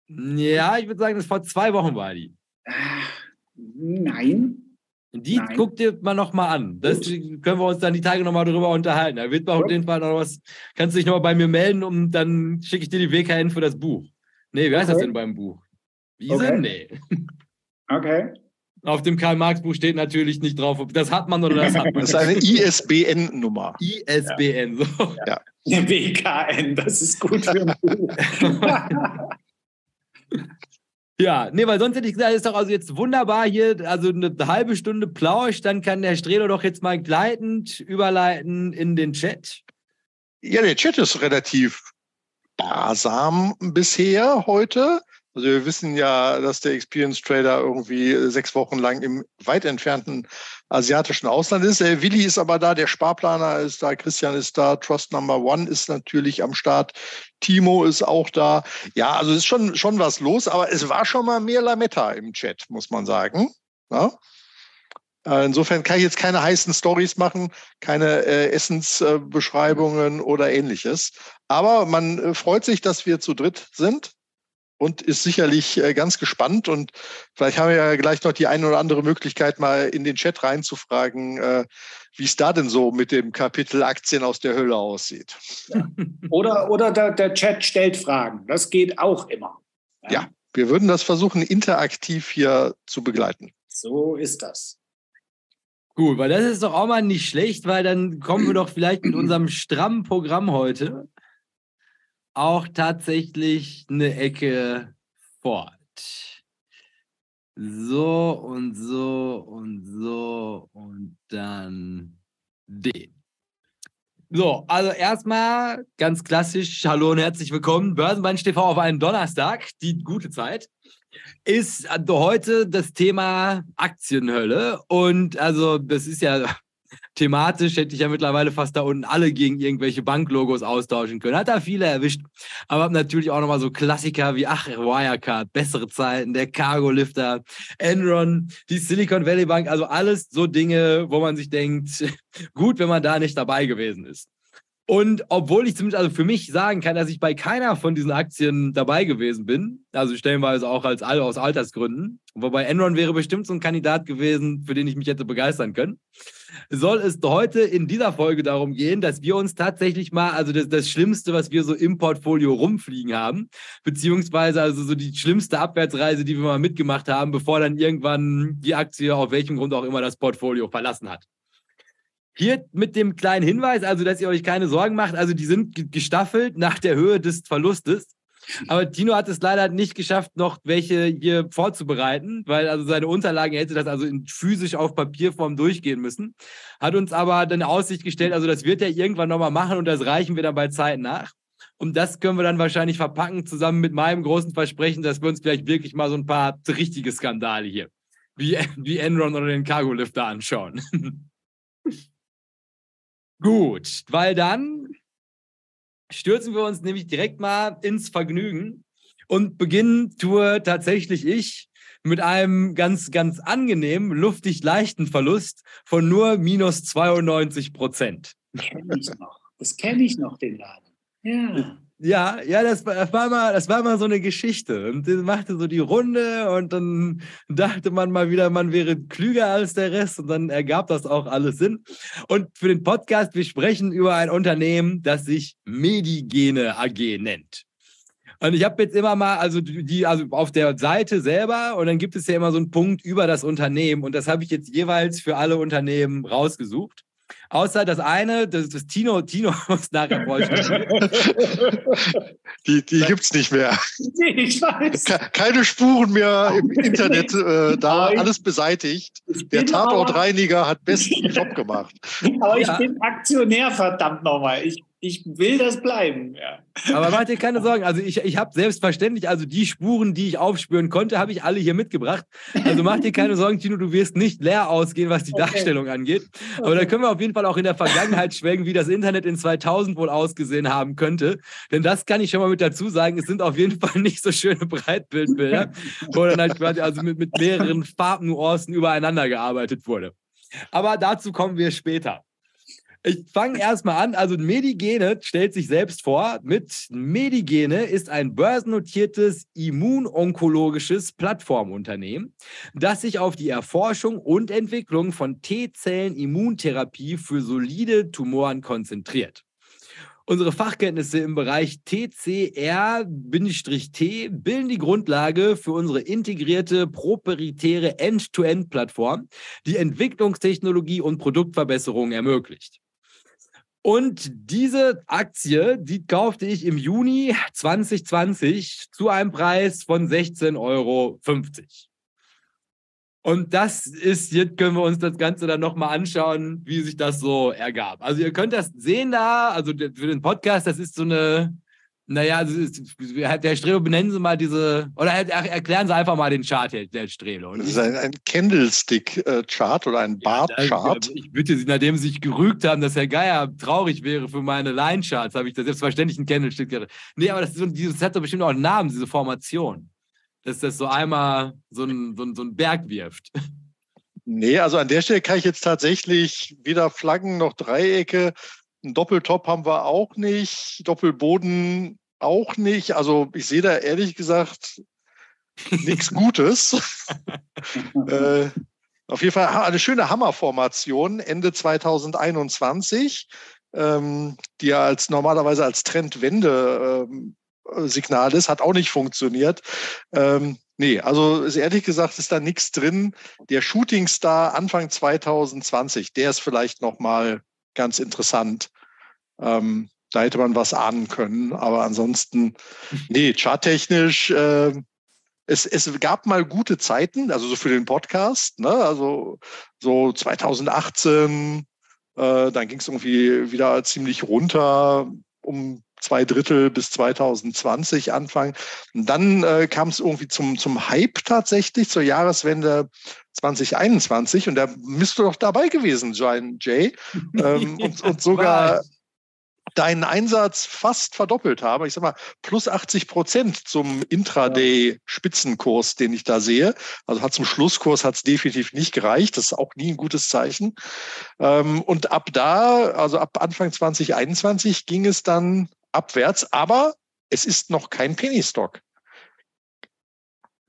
Ja, ich würde sagen, das vor zwei Wochen war die. Ach, nein. Die Nein. guck dir mal nochmal an. Das Gut. können wir uns dann die Tage nochmal drüber unterhalten. Da wird man auf jeden Fall noch was. Kannst du dich nochmal bei mir melden und dann schicke ich dir die WKN für das Buch. Nee, wie heißt okay. das denn beim Buch? Wiese? Okay. Nee. Okay. Auf dem Karl-Marx-Buch steht natürlich nicht drauf, ob das hat man oder das hat man. Das ist eine ISBN-Nummer. ISBN, ja. so. Ja. WKN, das ist gut für ein Buch. Ja, nee, weil sonst hätte ich gesagt, ist doch also jetzt wunderbar hier, also eine halbe Stunde Plausch, dann kann der Strelo doch jetzt mal gleitend überleiten in den Chat. Ja, der Chat ist relativ sparsam bisher heute. Also wir wissen ja, dass der Experience Trader irgendwie sechs Wochen lang im weit entfernten asiatischen Ausland ist. Der Willi ist aber da, der Sparplaner ist da, Christian ist da, Trust Number One ist natürlich am Start, Timo ist auch da. Ja, also ist schon, schon was los, aber es war schon mal mehr Lametta im Chat, muss man sagen. Ja? Äh, insofern kann ich jetzt keine heißen Stories machen, keine äh, Essensbeschreibungen äh, oder ähnliches. Aber man äh, freut sich, dass wir zu dritt sind und ist sicherlich äh, ganz gespannt. Und vielleicht haben wir ja gleich noch die eine oder andere Möglichkeit, mal in den Chat reinzufragen, äh, wie es da denn so mit dem Kapitel Aktien aus der Hölle aussieht. Ja. Oder, oder der, der, Chat stellt Fragen. Das geht auch immer. Ja. ja, wir würden das versuchen, interaktiv hier zu begleiten. So ist das. Gut, weil das ist doch auch mal nicht schlecht, weil dann kommen wir doch vielleicht mit unserem strammen Programm heute auch tatsächlich eine Ecke fort. So und so und so und dann den. So, also erstmal ganz klassisch, hallo und herzlich willkommen. Börsenband TV auf einen Donnerstag, die gute Zeit, ist heute das Thema Aktienhölle. Und also, das ist ja thematisch hätte ich ja mittlerweile fast da unten alle gegen irgendwelche Banklogos austauschen können. Hat da viele erwischt. Aber natürlich auch nochmal so Klassiker wie, ach, Wirecard, bessere Zeiten, der Cargo Lifter, Enron, die Silicon Valley Bank, also alles so Dinge, wo man sich denkt, gut, wenn man da nicht dabei gewesen ist. Und obwohl ich zumindest also für mich sagen kann, dass ich bei keiner von diesen Aktien dabei gewesen bin, also stellenweise auch als aus Altersgründen, wobei Enron wäre bestimmt so ein Kandidat gewesen, für den ich mich hätte begeistern können, soll es heute in dieser Folge darum gehen, dass wir uns tatsächlich mal, also das, das Schlimmste, was wir so im Portfolio rumfliegen haben, beziehungsweise also so die schlimmste Abwärtsreise, die wir mal mitgemacht haben, bevor dann irgendwann die Aktie auf welchem Grund auch immer das Portfolio verlassen hat. Hier mit dem kleinen Hinweis, also dass ihr euch keine Sorgen macht, also die sind gestaffelt nach der Höhe des Verlustes. Aber Tino hat es leider nicht geschafft, noch welche hier vorzubereiten, weil also seine Unterlagen hätte das also in physisch auf Papierform durchgehen müssen. Hat uns aber dann Aussicht gestellt, also das wird er irgendwann nochmal machen und das reichen wir dann bei Zeit nach. Und das können wir dann wahrscheinlich verpacken, zusammen mit meinem großen Versprechen, dass wir uns vielleicht wirklich mal so ein paar richtige Skandale hier, wie, wie Enron oder den Cargo Lifter anschauen. Gut, weil dann stürzen wir uns nämlich direkt mal ins Vergnügen und beginnen tue tatsächlich ich mit einem ganz, ganz angenehmen, luftig leichten Verlust von nur minus 92 Prozent. Das kenne ich noch. Das kenne ich noch, den Laden. Ja. Ja, ja, das, das, war mal, das war mal so eine Geschichte. Und das machte so die Runde und dann dachte man mal wieder, man wäre klüger als der Rest und dann ergab das auch alles Sinn. Und für den Podcast, wir sprechen über ein Unternehmen, das sich Medigene AG nennt. Und ich habe jetzt immer mal, also die, also auf der Seite selber, und dann gibt es ja immer so einen Punkt über das Unternehmen. Und das habe ich jetzt jeweils für alle Unternehmen rausgesucht. Außer das eine, das, das Tino, Tino muss nachher vorstellen. Die, die gibt es nicht mehr. Ich weiß. Keine Spuren mehr im Internet äh, da, alles beseitigt. Der Tatortreiniger hat besten Job gemacht. Aber ich ja. bin Aktionär, verdammt nochmal. Ich ich will das bleiben. Ja. Aber mach dir keine Sorgen. Also ich, ich habe selbstverständlich, also die Spuren, die ich aufspüren konnte, habe ich alle hier mitgebracht. Also mach dir keine Sorgen, Tino, du wirst nicht leer ausgehen, was die okay. Darstellung angeht. Aber okay. da können wir auf jeden Fall auch in der Vergangenheit schwelgen, wie das Internet in 2000 wohl ausgesehen haben könnte. Denn das kann ich schon mal mit dazu sagen. Es sind auf jeden Fall nicht so schöne Breitbildbilder, wo dann halt quasi also mit, mit mehreren Farbnuancen übereinander gearbeitet wurde. Aber dazu kommen wir später. Ich fange erstmal an. Also Medigene stellt sich selbst vor mit Medigene ist ein börsennotiertes immunonkologisches Plattformunternehmen, das sich auf die Erforschung und Entwicklung von T-Zellen-Immuntherapie für solide Tumoren konzentriert. Unsere Fachkenntnisse im Bereich TCR-T bilden die Grundlage für unsere integrierte proprietäre End-to-End-Plattform, die Entwicklungstechnologie und Produktverbesserungen ermöglicht. Und diese Aktie, die kaufte ich im Juni 2020 zu einem Preis von 16,50 Euro. Und das ist, jetzt können wir uns das Ganze dann nochmal anschauen, wie sich das so ergab. Also ihr könnt das sehen da, also für den Podcast, das ist so eine naja, der Strelo, benennen Sie mal diese, oder erklären Sie einfach mal den Chart, der Strelo. Das ist ein, ein Candlestick-Chart oder ein Bar-Chart. Ja, ich bitte Sie, nachdem Sie sich gerügt haben, dass Herr Geier traurig wäre für meine Line-Charts, habe ich da selbstverständlich ein Candlestick. Nee, aber das, ist so, dieses hat doch bestimmt auch einen Namen, diese Formation. Dass das so einmal so ein, so so ein Berg wirft. Nee, also an der Stelle kann ich jetzt tatsächlich weder Flaggen noch Dreiecke ein Doppeltop haben wir auch nicht, Doppelboden auch nicht. Also ich sehe da ehrlich gesagt nichts Gutes. äh, auf jeden Fall eine schöne Hammerformation Ende 2021, ähm, die ja als normalerweise als Trendwende ähm, Signal ist, hat auch nicht funktioniert. Ähm, nee, also ist ehrlich gesagt ist da nichts drin. Der Shootingstar Anfang 2020, der ist vielleicht noch mal ganz interessant. Ähm, da hätte man was ahnen können. Aber ansonsten, nee, charttechnisch, äh, es, es gab mal gute Zeiten, also so für den Podcast, ne? also so 2018, äh, dann ging es irgendwie wieder ziemlich runter um zwei Drittel bis 2020 Anfang. Und dann äh, kam es irgendwie zum, zum Hype tatsächlich, zur Jahreswende 2021 und da müsste doch dabei gewesen sein, Jay. Ähm, und, und sogar deinen Einsatz fast verdoppelt haben. Ich sag mal, plus 80 Prozent zum Intraday-Spitzenkurs, den ich da sehe. Also hat zum Schlusskurs hat es definitiv nicht gereicht. Das ist auch nie ein gutes Zeichen. Ähm, und ab da, also ab Anfang 2021 ging es dann abwärts, aber es ist noch kein Penny Stock.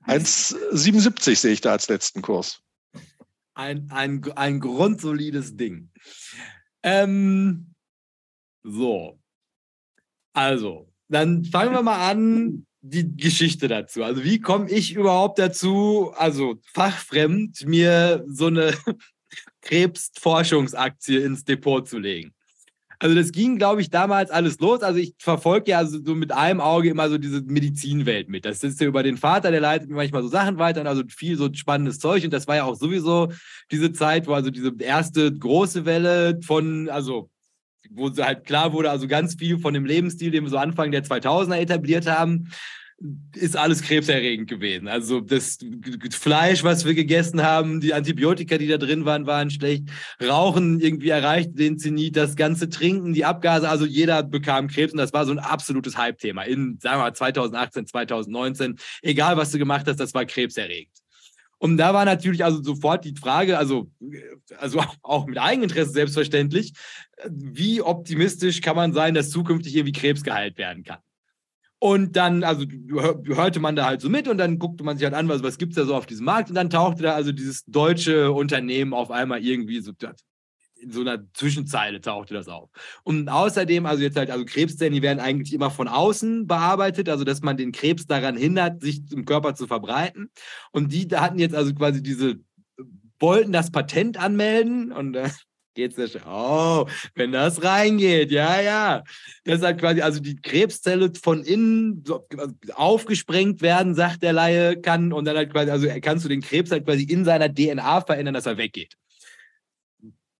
1,77 sehe ich da als letzten Kurs. Ein, ein, ein grundsolides Ding. Ähm, so. Also, dann fangen wir mal an, die Geschichte dazu. Also, wie komme ich überhaupt dazu, also fachfremd, mir so eine Krebsforschungsaktie ins Depot zu legen? Also das ging, glaube ich, damals alles los. Also ich verfolge ja so mit einem Auge immer so diese Medizinwelt mit. Das ist ja über den Vater, der leitet mir manchmal so Sachen weiter und also viel so spannendes Zeug. Und das war ja auch sowieso diese Zeit, wo also diese erste große Welle von, also wo halt klar wurde, also ganz viel von dem Lebensstil, den wir so Anfang der 2000er etabliert haben, ist alles krebserregend gewesen. Also das Fleisch, was wir gegessen haben, die Antibiotika, die da drin waren, waren schlecht. Rauchen irgendwie erreicht den Zenit, das ganze Trinken, die Abgase, also jeder bekam Krebs und das war so ein absolutes Hype-Thema in, sagen wir mal, 2018, 2019. Egal, was du gemacht hast, das war krebserregend. Und da war natürlich also sofort die Frage, also, also auch mit Eigeninteresse selbstverständlich, wie optimistisch kann man sein, dass zukünftig irgendwie Krebs geheilt werden kann? Und dann, also hörte man da halt so mit und dann guckte man sich halt an, was, was gibt es da so auf diesem Markt und dann tauchte da also dieses deutsche Unternehmen auf einmal irgendwie so in so einer Zwischenzeile tauchte das auf. Und außerdem, also jetzt halt, also Krebszellen, die werden eigentlich immer von außen bearbeitet, also dass man den Krebs daran hindert, sich im Körper zu verbreiten. Und die hatten jetzt also quasi diese, wollten das Patent anmelden und äh, geht's ja schon. Oh, wenn das reingeht, ja, ja. Das hat quasi, also die Krebszelle von innen aufgesprengt werden, sagt der Laie, kann, und dann halt quasi, also kannst du den Krebs halt quasi in seiner DNA verändern, dass er weggeht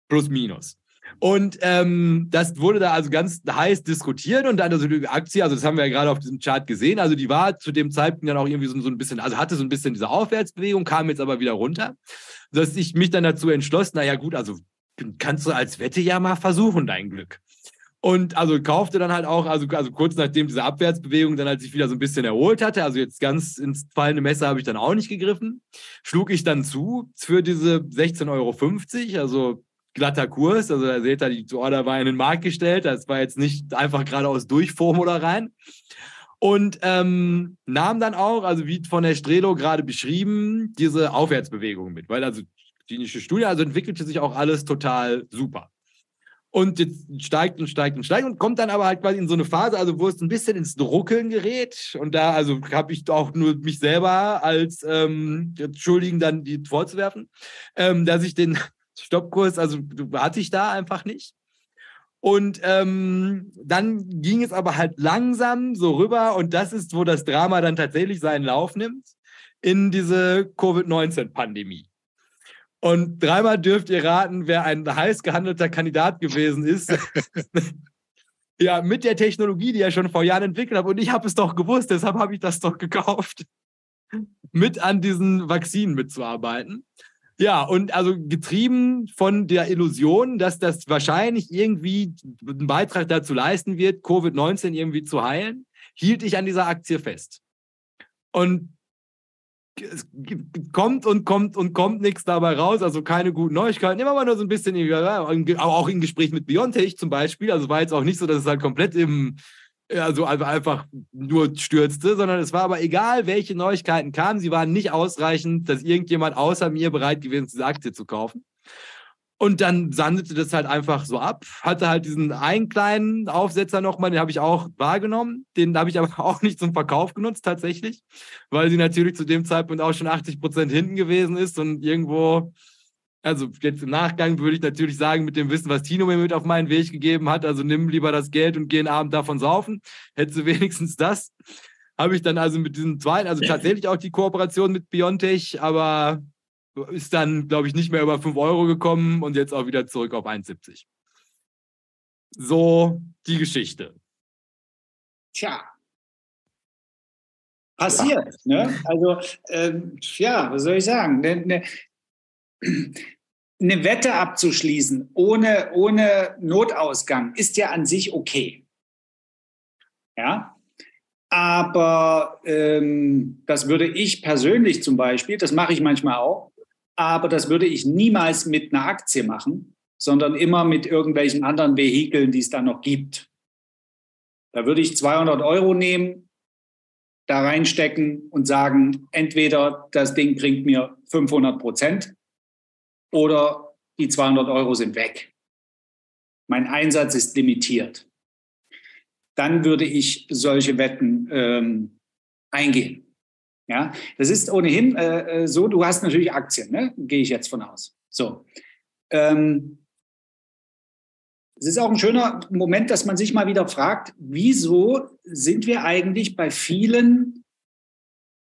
plus minus. Und ähm, das wurde da also ganz heiß diskutiert und dann also die Aktie, also das haben wir ja gerade auf diesem Chart gesehen, also die war zu dem Zeitpunkt dann auch irgendwie so, so ein bisschen, also hatte so ein bisschen diese Aufwärtsbewegung, kam jetzt aber wieder runter, dass ich mich dann dazu entschloss, naja gut, also kannst du als Wette ja mal versuchen, dein Glück. Und also kaufte dann halt auch, also, also kurz nachdem diese Abwärtsbewegung dann halt sich wieder so ein bisschen erholt hatte, also jetzt ganz ins fallende Messer habe ich dann auch nicht gegriffen, schlug ich dann zu für diese 16,50 Euro, also glatter Kurs. Also da seht ihr, die Order war in den Markt gestellt. Das war jetzt nicht einfach geradeaus Durchform oder rein. Und ähm, nahm dann auch, also wie von der Strelo gerade beschrieben, diese Aufwärtsbewegung mit. Weil also klinische Studie, also entwickelte sich auch alles total super. Und jetzt steigt und steigt und steigt und kommt dann aber halt quasi in so eine Phase, also wo es ein bisschen ins Druckeln gerät. Und da, also habe ich auch nur mich selber als ähm, Schuldigen dann die vorzuwerfen, ähm, dass ich den Stoppkurs, also hatte ich da einfach nicht. Und ähm, dann ging es aber halt langsam so rüber und das ist, wo das Drama dann tatsächlich seinen Lauf nimmt, in diese Covid-19-Pandemie. Und dreimal dürft ihr raten, wer ein heiß gehandelter Kandidat gewesen ist. ja, mit der Technologie, die er schon vor Jahren entwickelt hat. Und ich habe es doch gewusst, deshalb habe ich das doch gekauft, mit an diesen Vakzinen mitzuarbeiten. Ja, und also getrieben von der Illusion, dass das wahrscheinlich irgendwie einen Beitrag dazu leisten wird, Covid-19 irgendwie zu heilen, hielt ich an dieser Aktie fest. Und es kommt und kommt und kommt nichts dabei raus, also keine guten Neuigkeiten. Immer mal nur so ein bisschen, auch im Gespräch mit Biontech zum Beispiel. Also war jetzt auch nicht so, dass es halt komplett im, also einfach nur stürzte, sondern es war aber egal, welche Neuigkeiten kamen, sie waren nicht ausreichend, dass irgendjemand außer mir bereit gewesen ist, diese Aktie zu kaufen. Und dann sandete das halt einfach so ab. Hatte halt diesen einen kleinen Aufsetzer nochmal, den habe ich auch wahrgenommen. Den habe ich aber auch nicht zum Verkauf genutzt tatsächlich, weil sie natürlich zu dem Zeitpunkt auch schon 80 Prozent hinten gewesen ist und irgendwo, also jetzt im Nachgang würde ich natürlich sagen, mit dem Wissen, was Tino mir mit auf meinen Weg gegeben hat, also nimm lieber das Geld und geh einen Abend davon saufen. Hättest du wenigstens das. Habe ich dann also mit diesem zweiten, also tatsächlich auch die Kooperation mit Biontech, aber ist dann, glaube ich, nicht mehr über 5 Euro gekommen und jetzt auch wieder zurück auf 1,70. So die Geschichte. Tja. Passiert. Ja. Ne? Also, ähm, ja, was soll ich sagen? Ne, ne, eine Wette abzuschließen ohne, ohne Notausgang ist ja an sich okay. Ja, aber ähm, das würde ich persönlich zum Beispiel, das mache ich manchmal auch, aber das würde ich niemals mit einer Aktie machen, sondern immer mit irgendwelchen anderen Vehikeln, die es da noch gibt. Da würde ich 200 Euro nehmen, da reinstecken und sagen, entweder das Ding bringt mir 500 Prozent oder die 200 Euro sind weg. Mein Einsatz ist limitiert. Dann würde ich solche Wetten ähm, eingehen. Ja, das ist ohnehin äh, äh, so, du hast natürlich Aktien, ne? gehe ich jetzt von aus. So. Ähm, es ist auch ein schöner Moment, dass man sich mal wieder fragt, wieso sind wir eigentlich bei vielen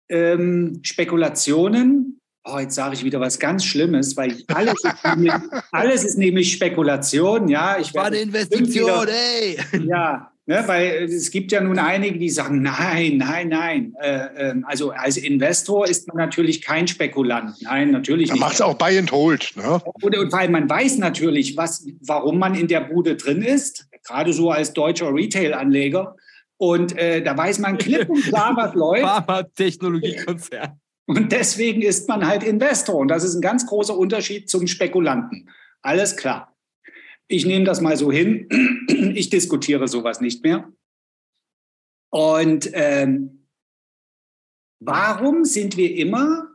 ähm, Spekulationen, oh, jetzt sage ich wieder was ganz Schlimmes, weil alles ist, nämlich, alles ist nämlich Spekulation, ja. Ich war eine Investition, wieder, ey! Ja, Ne, weil es gibt ja nun einige, die sagen, nein, nein, nein. Äh, äh, also als Investor ist man natürlich kein Spekulant. Nein, natürlich nicht. Man macht es auch Buy and Hold. Ne? Und, und, weil man weiß natürlich, was, warum man in der Bude drin ist, gerade so als deutscher Retail-Anleger. Und äh, da weiß man klipp und klar, was läuft. Pharma-Technologiekonzern. Und deswegen ist man halt Investor. Und das ist ein ganz großer Unterschied zum Spekulanten. Alles klar. Ich nehme das mal so hin. Ich diskutiere sowas nicht mehr. Und ähm, warum sind wir immer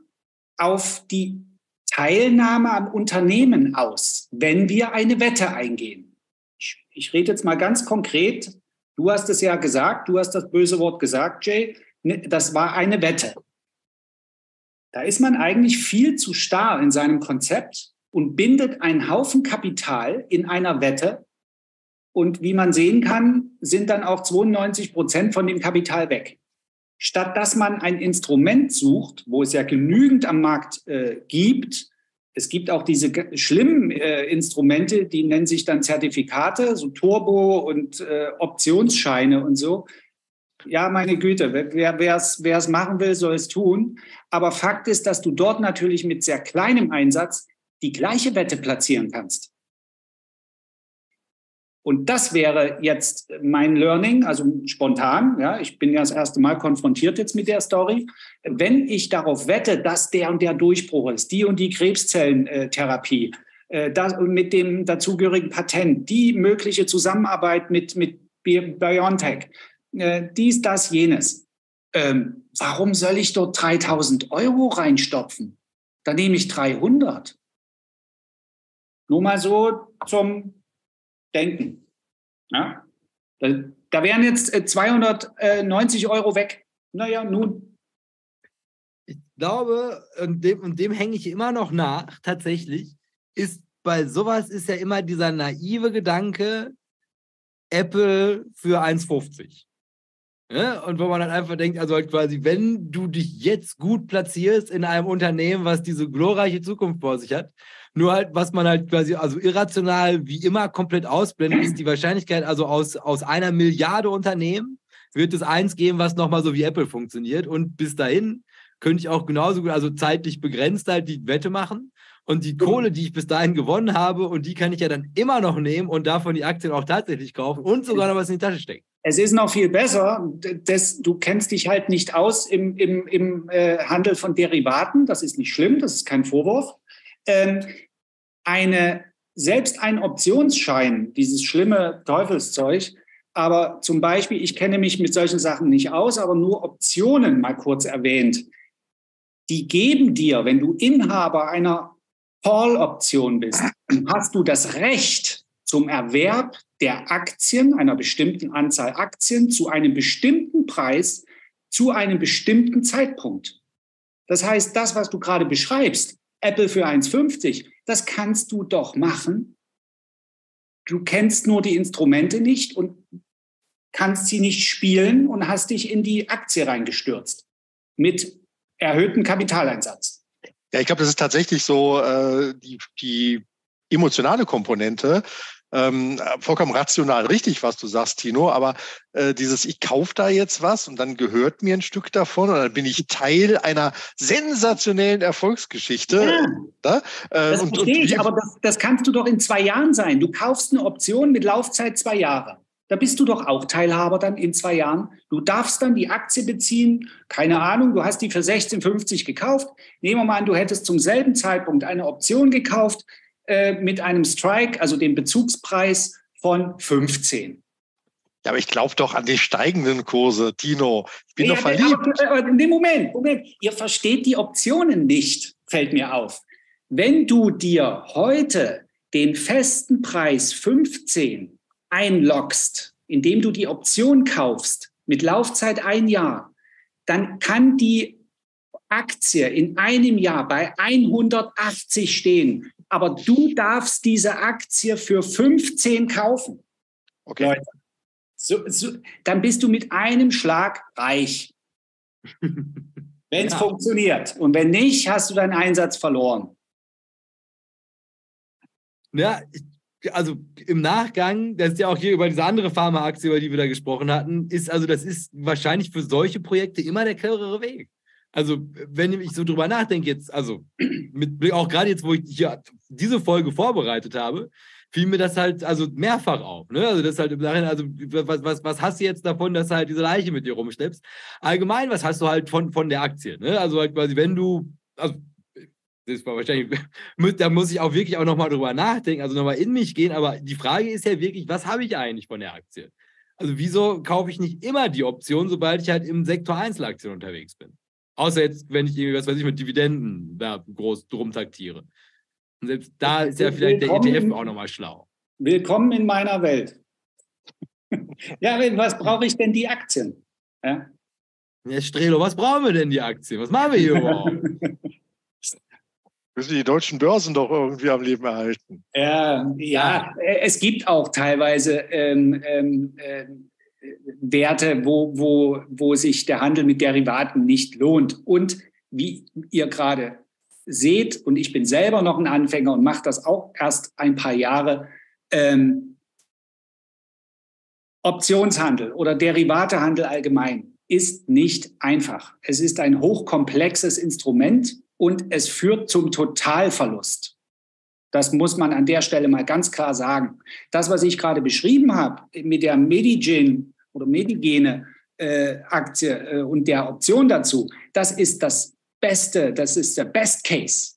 auf die Teilnahme am Unternehmen aus, wenn wir eine Wette eingehen? Ich, ich rede jetzt mal ganz konkret. Du hast es ja gesagt, du hast das böse Wort gesagt, Jay. Ne, das war eine Wette. Da ist man eigentlich viel zu starr in seinem Konzept und bindet einen Haufen Kapital in einer Wette. Und wie man sehen kann, sind dann auch 92 Prozent von dem Kapital weg. Statt dass man ein Instrument sucht, wo es ja genügend am Markt äh, gibt, es gibt auch diese schlimmen äh, Instrumente, die nennen sich dann Zertifikate, so Turbo und äh, Optionsscheine und so. Ja, meine Güte, wer es machen will, soll es tun. Aber Fakt ist, dass du dort natürlich mit sehr kleinem Einsatz die gleiche Wette platzieren kannst. Und das wäre jetzt mein Learning, also spontan. Ja, ich bin ja das erste Mal konfrontiert jetzt mit der Story. Wenn ich darauf wette, dass der und der Durchbruch ist, die und die Krebszellentherapie, äh, das, mit dem dazugehörigen Patent, die mögliche Zusammenarbeit mit, mit BioNTech, äh, dies, das, jenes. Ähm, warum soll ich dort 3000 Euro reinstopfen? Da nehme ich 300. Nur mal so zum Denken. Ja? Da, da wären jetzt 290 Euro weg. Naja, nun. Ich glaube, und dem, und dem hänge ich immer noch nach, tatsächlich, ist bei sowas ist ja immer dieser naive Gedanke, Apple für 1,50. Ja, und wo man dann einfach denkt, also halt quasi, wenn du dich jetzt gut platzierst in einem Unternehmen, was diese glorreiche Zukunft vor sich hat, nur halt, was man halt quasi, also irrational wie immer komplett ausblendet, ist die Wahrscheinlichkeit, also aus, aus einer Milliarde Unternehmen wird es eins geben, was nochmal so wie Apple funktioniert. Und bis dahin könnte ich auch genauso gut, also zeitlich begrenzt halt die Wette machen. Und die Kohle, die ich bis dahin gewonnen habe, und die kann ich ja dann immer noch nehmen und davon die Aktien auch tatsächlich kaufen und sogar noch was in die Tasche stecken. Es ist noch viel besser. Das, du kennst dich halt nicht aus im, im, im äh, Handel von Derivaten. Das ist nicht schlimm, das ist kein Vorwurf. Ähm, eine, selbst ein Optionsschein, dieses schlimme Teufelszeug, aber zum Beispiel, ich kenne mich mit solchen Sachen nicht aus, aber nur Optionen mal kurz erwähnt. Die geben dir, wenn du Inhaber einer Call-Option bist, hast du das Recht zum Erwerb der Aktien, einer bestimmten Anzahl Aktien, zu einem bestimmten Preis, zu einem bestimmten Zeitpunkt. Das heißt, das, was du gerade beschreibst, Apple für 1,50, das kannst du doch machen. Du kennst nur die Instrumente nicht und kannst sie nicht spielen und hast dich in die Aktie reingestürzt mit erhöhtem Kapitaleinsatz. Ja, ich glaube, das ist tatsächlich so äh, die, die emotionale Komponente. Ähm, vollkommen rational richtig, was du sagst, Tino, aber äh, dieses, ich kaufe da jetzt was und dann gehört mir ein Stück davon und dann bin ich Teil einer sensationellen Erfolgsgeschichte. Ja, da? Äh, das und, verstehe ich, aber das, das kannst du doch in zwei Jahren sein. Du kaufst eine Option mit Laufzeit zwei Jahre. Da bist du doch auch Teilhaber dann in zwei Jahren. Du darfst dann die Aktie beziehen. Keine Ahnung, du hast die für 16,50 gekauft. Nehmen wir mal an, du hättest zum selben Zeitpunkt eine Option gekauft äh, mit einem Strike, also dem Bezugspreis von 15. Ja, aber ich glaube doch an die steigenden Kurse, Tino. Ich bin ja, doch verliebt. Aber, aber, nee, Moment, Moment. Ihr versteht die Optionen nicht, fällt mir auf. Wenn du dir heute den festen Preis 15 einloggst, indem du die Option kaufst mit Laufzeit ein Jahr, dann kann die Aktie in einem Jahr bei 180 stehen. Aber du darfst diese Aktie für 15 kaufen. Okay. Leute, so, so, dann bist du mit einem Schlag reich. Wenn es ja. funktioniert. Und wenn nicht, hast du deinen Einsatz verloren. Ja, also im Nachgang, das ist ja auch hier über diese andere Pharmaaktie, über die wir da gesprochen hatten, ist also, das ist wahrscheinlich für solche Projekte immer der cleverere Weg. Also, wenn ich so drüber nachdenke, jetzt, also mit auch gerade jetzt, wo ich hier diese Folge vorbereitet habe, fiel mir das halt also mehrfach auf. Ne? Also das halt im Nachhinein, also was, was, was hast du jetzt davon, dass du halt diese Leiche mit dir rumschleppst? Allgemein, was hast du halt von, von der Aktie? Ne? Also halt quasi, wenn du, also das war wahrscheinlich, da muss ich auch wirklich auch nochmal drüber nachdenken, also nochmal in mich gehen. Aber die Frage ist ja wirklich, was habe ich eigentlich von der Aktie? Also wieso kaufe ich nicht immer die Option, sobald ich halt im Sektor Einzelaktien unterwegs bin? Außer jetzt, wenn ich irgendwie, was weiß ich, mit Dividenden da groß drum taktiere. Und selbst da ist ja vielleicht Willkommen der ETF auch nochmal schlau. Willkommen in meiner Welt. ja, was brauche ich denn die Aktien? Ja? Ja, Strelo, was brauchen wir denn die Aktien? Was machen wir hier überhaupt? müssen die deutschen Börsen doch irgendwie am Leben erhalten. Ja, ja es gibt auch teilweise ähm, ähm, äh, Werte, wo, wo, wo sich der Handel mit Derivaten nicht lohnt. Und wie ihr gerade seht, und ich bin selber noch ein Anfänger und mache das auch erst ein paar Jahre, ähm, Optionshandel oder Derivatehandel allgemein ist nicht einfach. Es ist ein hochkomplexes Instrument und es führt zum Totalverlust. Das muss man an der Stelle mal ganz klar sagen. Das, was ich gerade beschrieben habe mit der Medigen oder Medigene äh, Aktie äh, und der Option dazu, das ist das Beste, das ist der Best Case.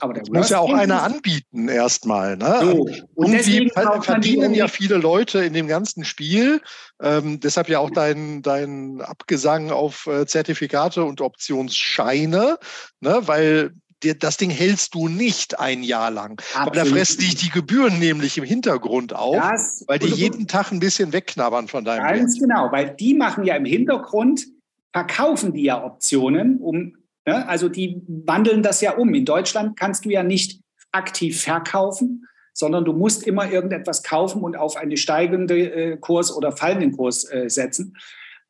Aber der muss ja auch einer anbieten erstmal. Ne? So. Und Irgendwie verdienen ja viele Leute in dem ganzen Spiel. Ähm, deshalb ja auch dein, dein Abgesang auf äh, Zertifikate und Optionsscheine, ne? weil das Ding hältst du nicht ein Jahr lang. Absolut. da fressen dich die Gebühren nämlich im Hintergrund auf, das, weil die jeden Tag ein bisschen wegknabbern von deinem Ganz Wert. genau, weil die machen ja im Hintergrund, verkaufen die ja Optionen, um, ne, also die wandeln das ja um. In Deutschland kannst du ja nicht aktiv verkaufen, sondern du musst immer irgendetwas kaufen und auf einen steigenden äh, Kurs oder fallenden Kurs äh, setzen.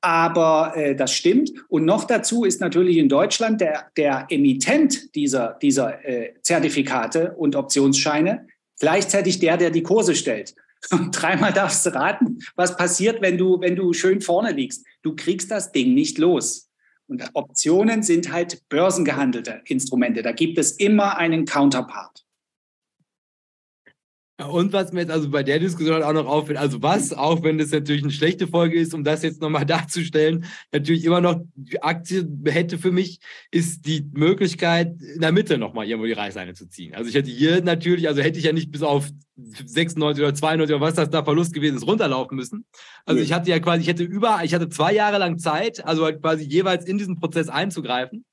Aber äh, das stimmt. Und noch dazu ist natürlich in Deutschland der, der Emittent dieser, dieser äh, Zertifikate und Optionsscheine gleichzeitig der, der die Kurse stellt. Und dreimal darfst du raten, was passiert, wenn du, wenn du schön vorne liegst. Du kriegst das Ding nicht los. Und Optionen sind halt börsengehandelte Instrumente. Da gibt es immer einen Counterpart. Und was mir jetzt also bei der Diskussion auch noch auffällt, also was, auch wenn das natürlich eine schlechte Folge ist, um das jetzt nochmal darzustellen, natürlich immer noch die Aktie hätte für mich, ist die Möglichkeit, in der Mitte nochmal irgendwo die Reißleine zu ziehen. Also ich hätte hier natürlich, also hätte ich ja nicht bis auf 96 oder 92 oder was das da Verlust gewesen ist, runterlaufen müssen. Also ich hatte ja quasi, ich hätte über, ich hatte zwei Jahre lang Zeit, also halt quasi jeweils in diesen Prozess einzugreifen.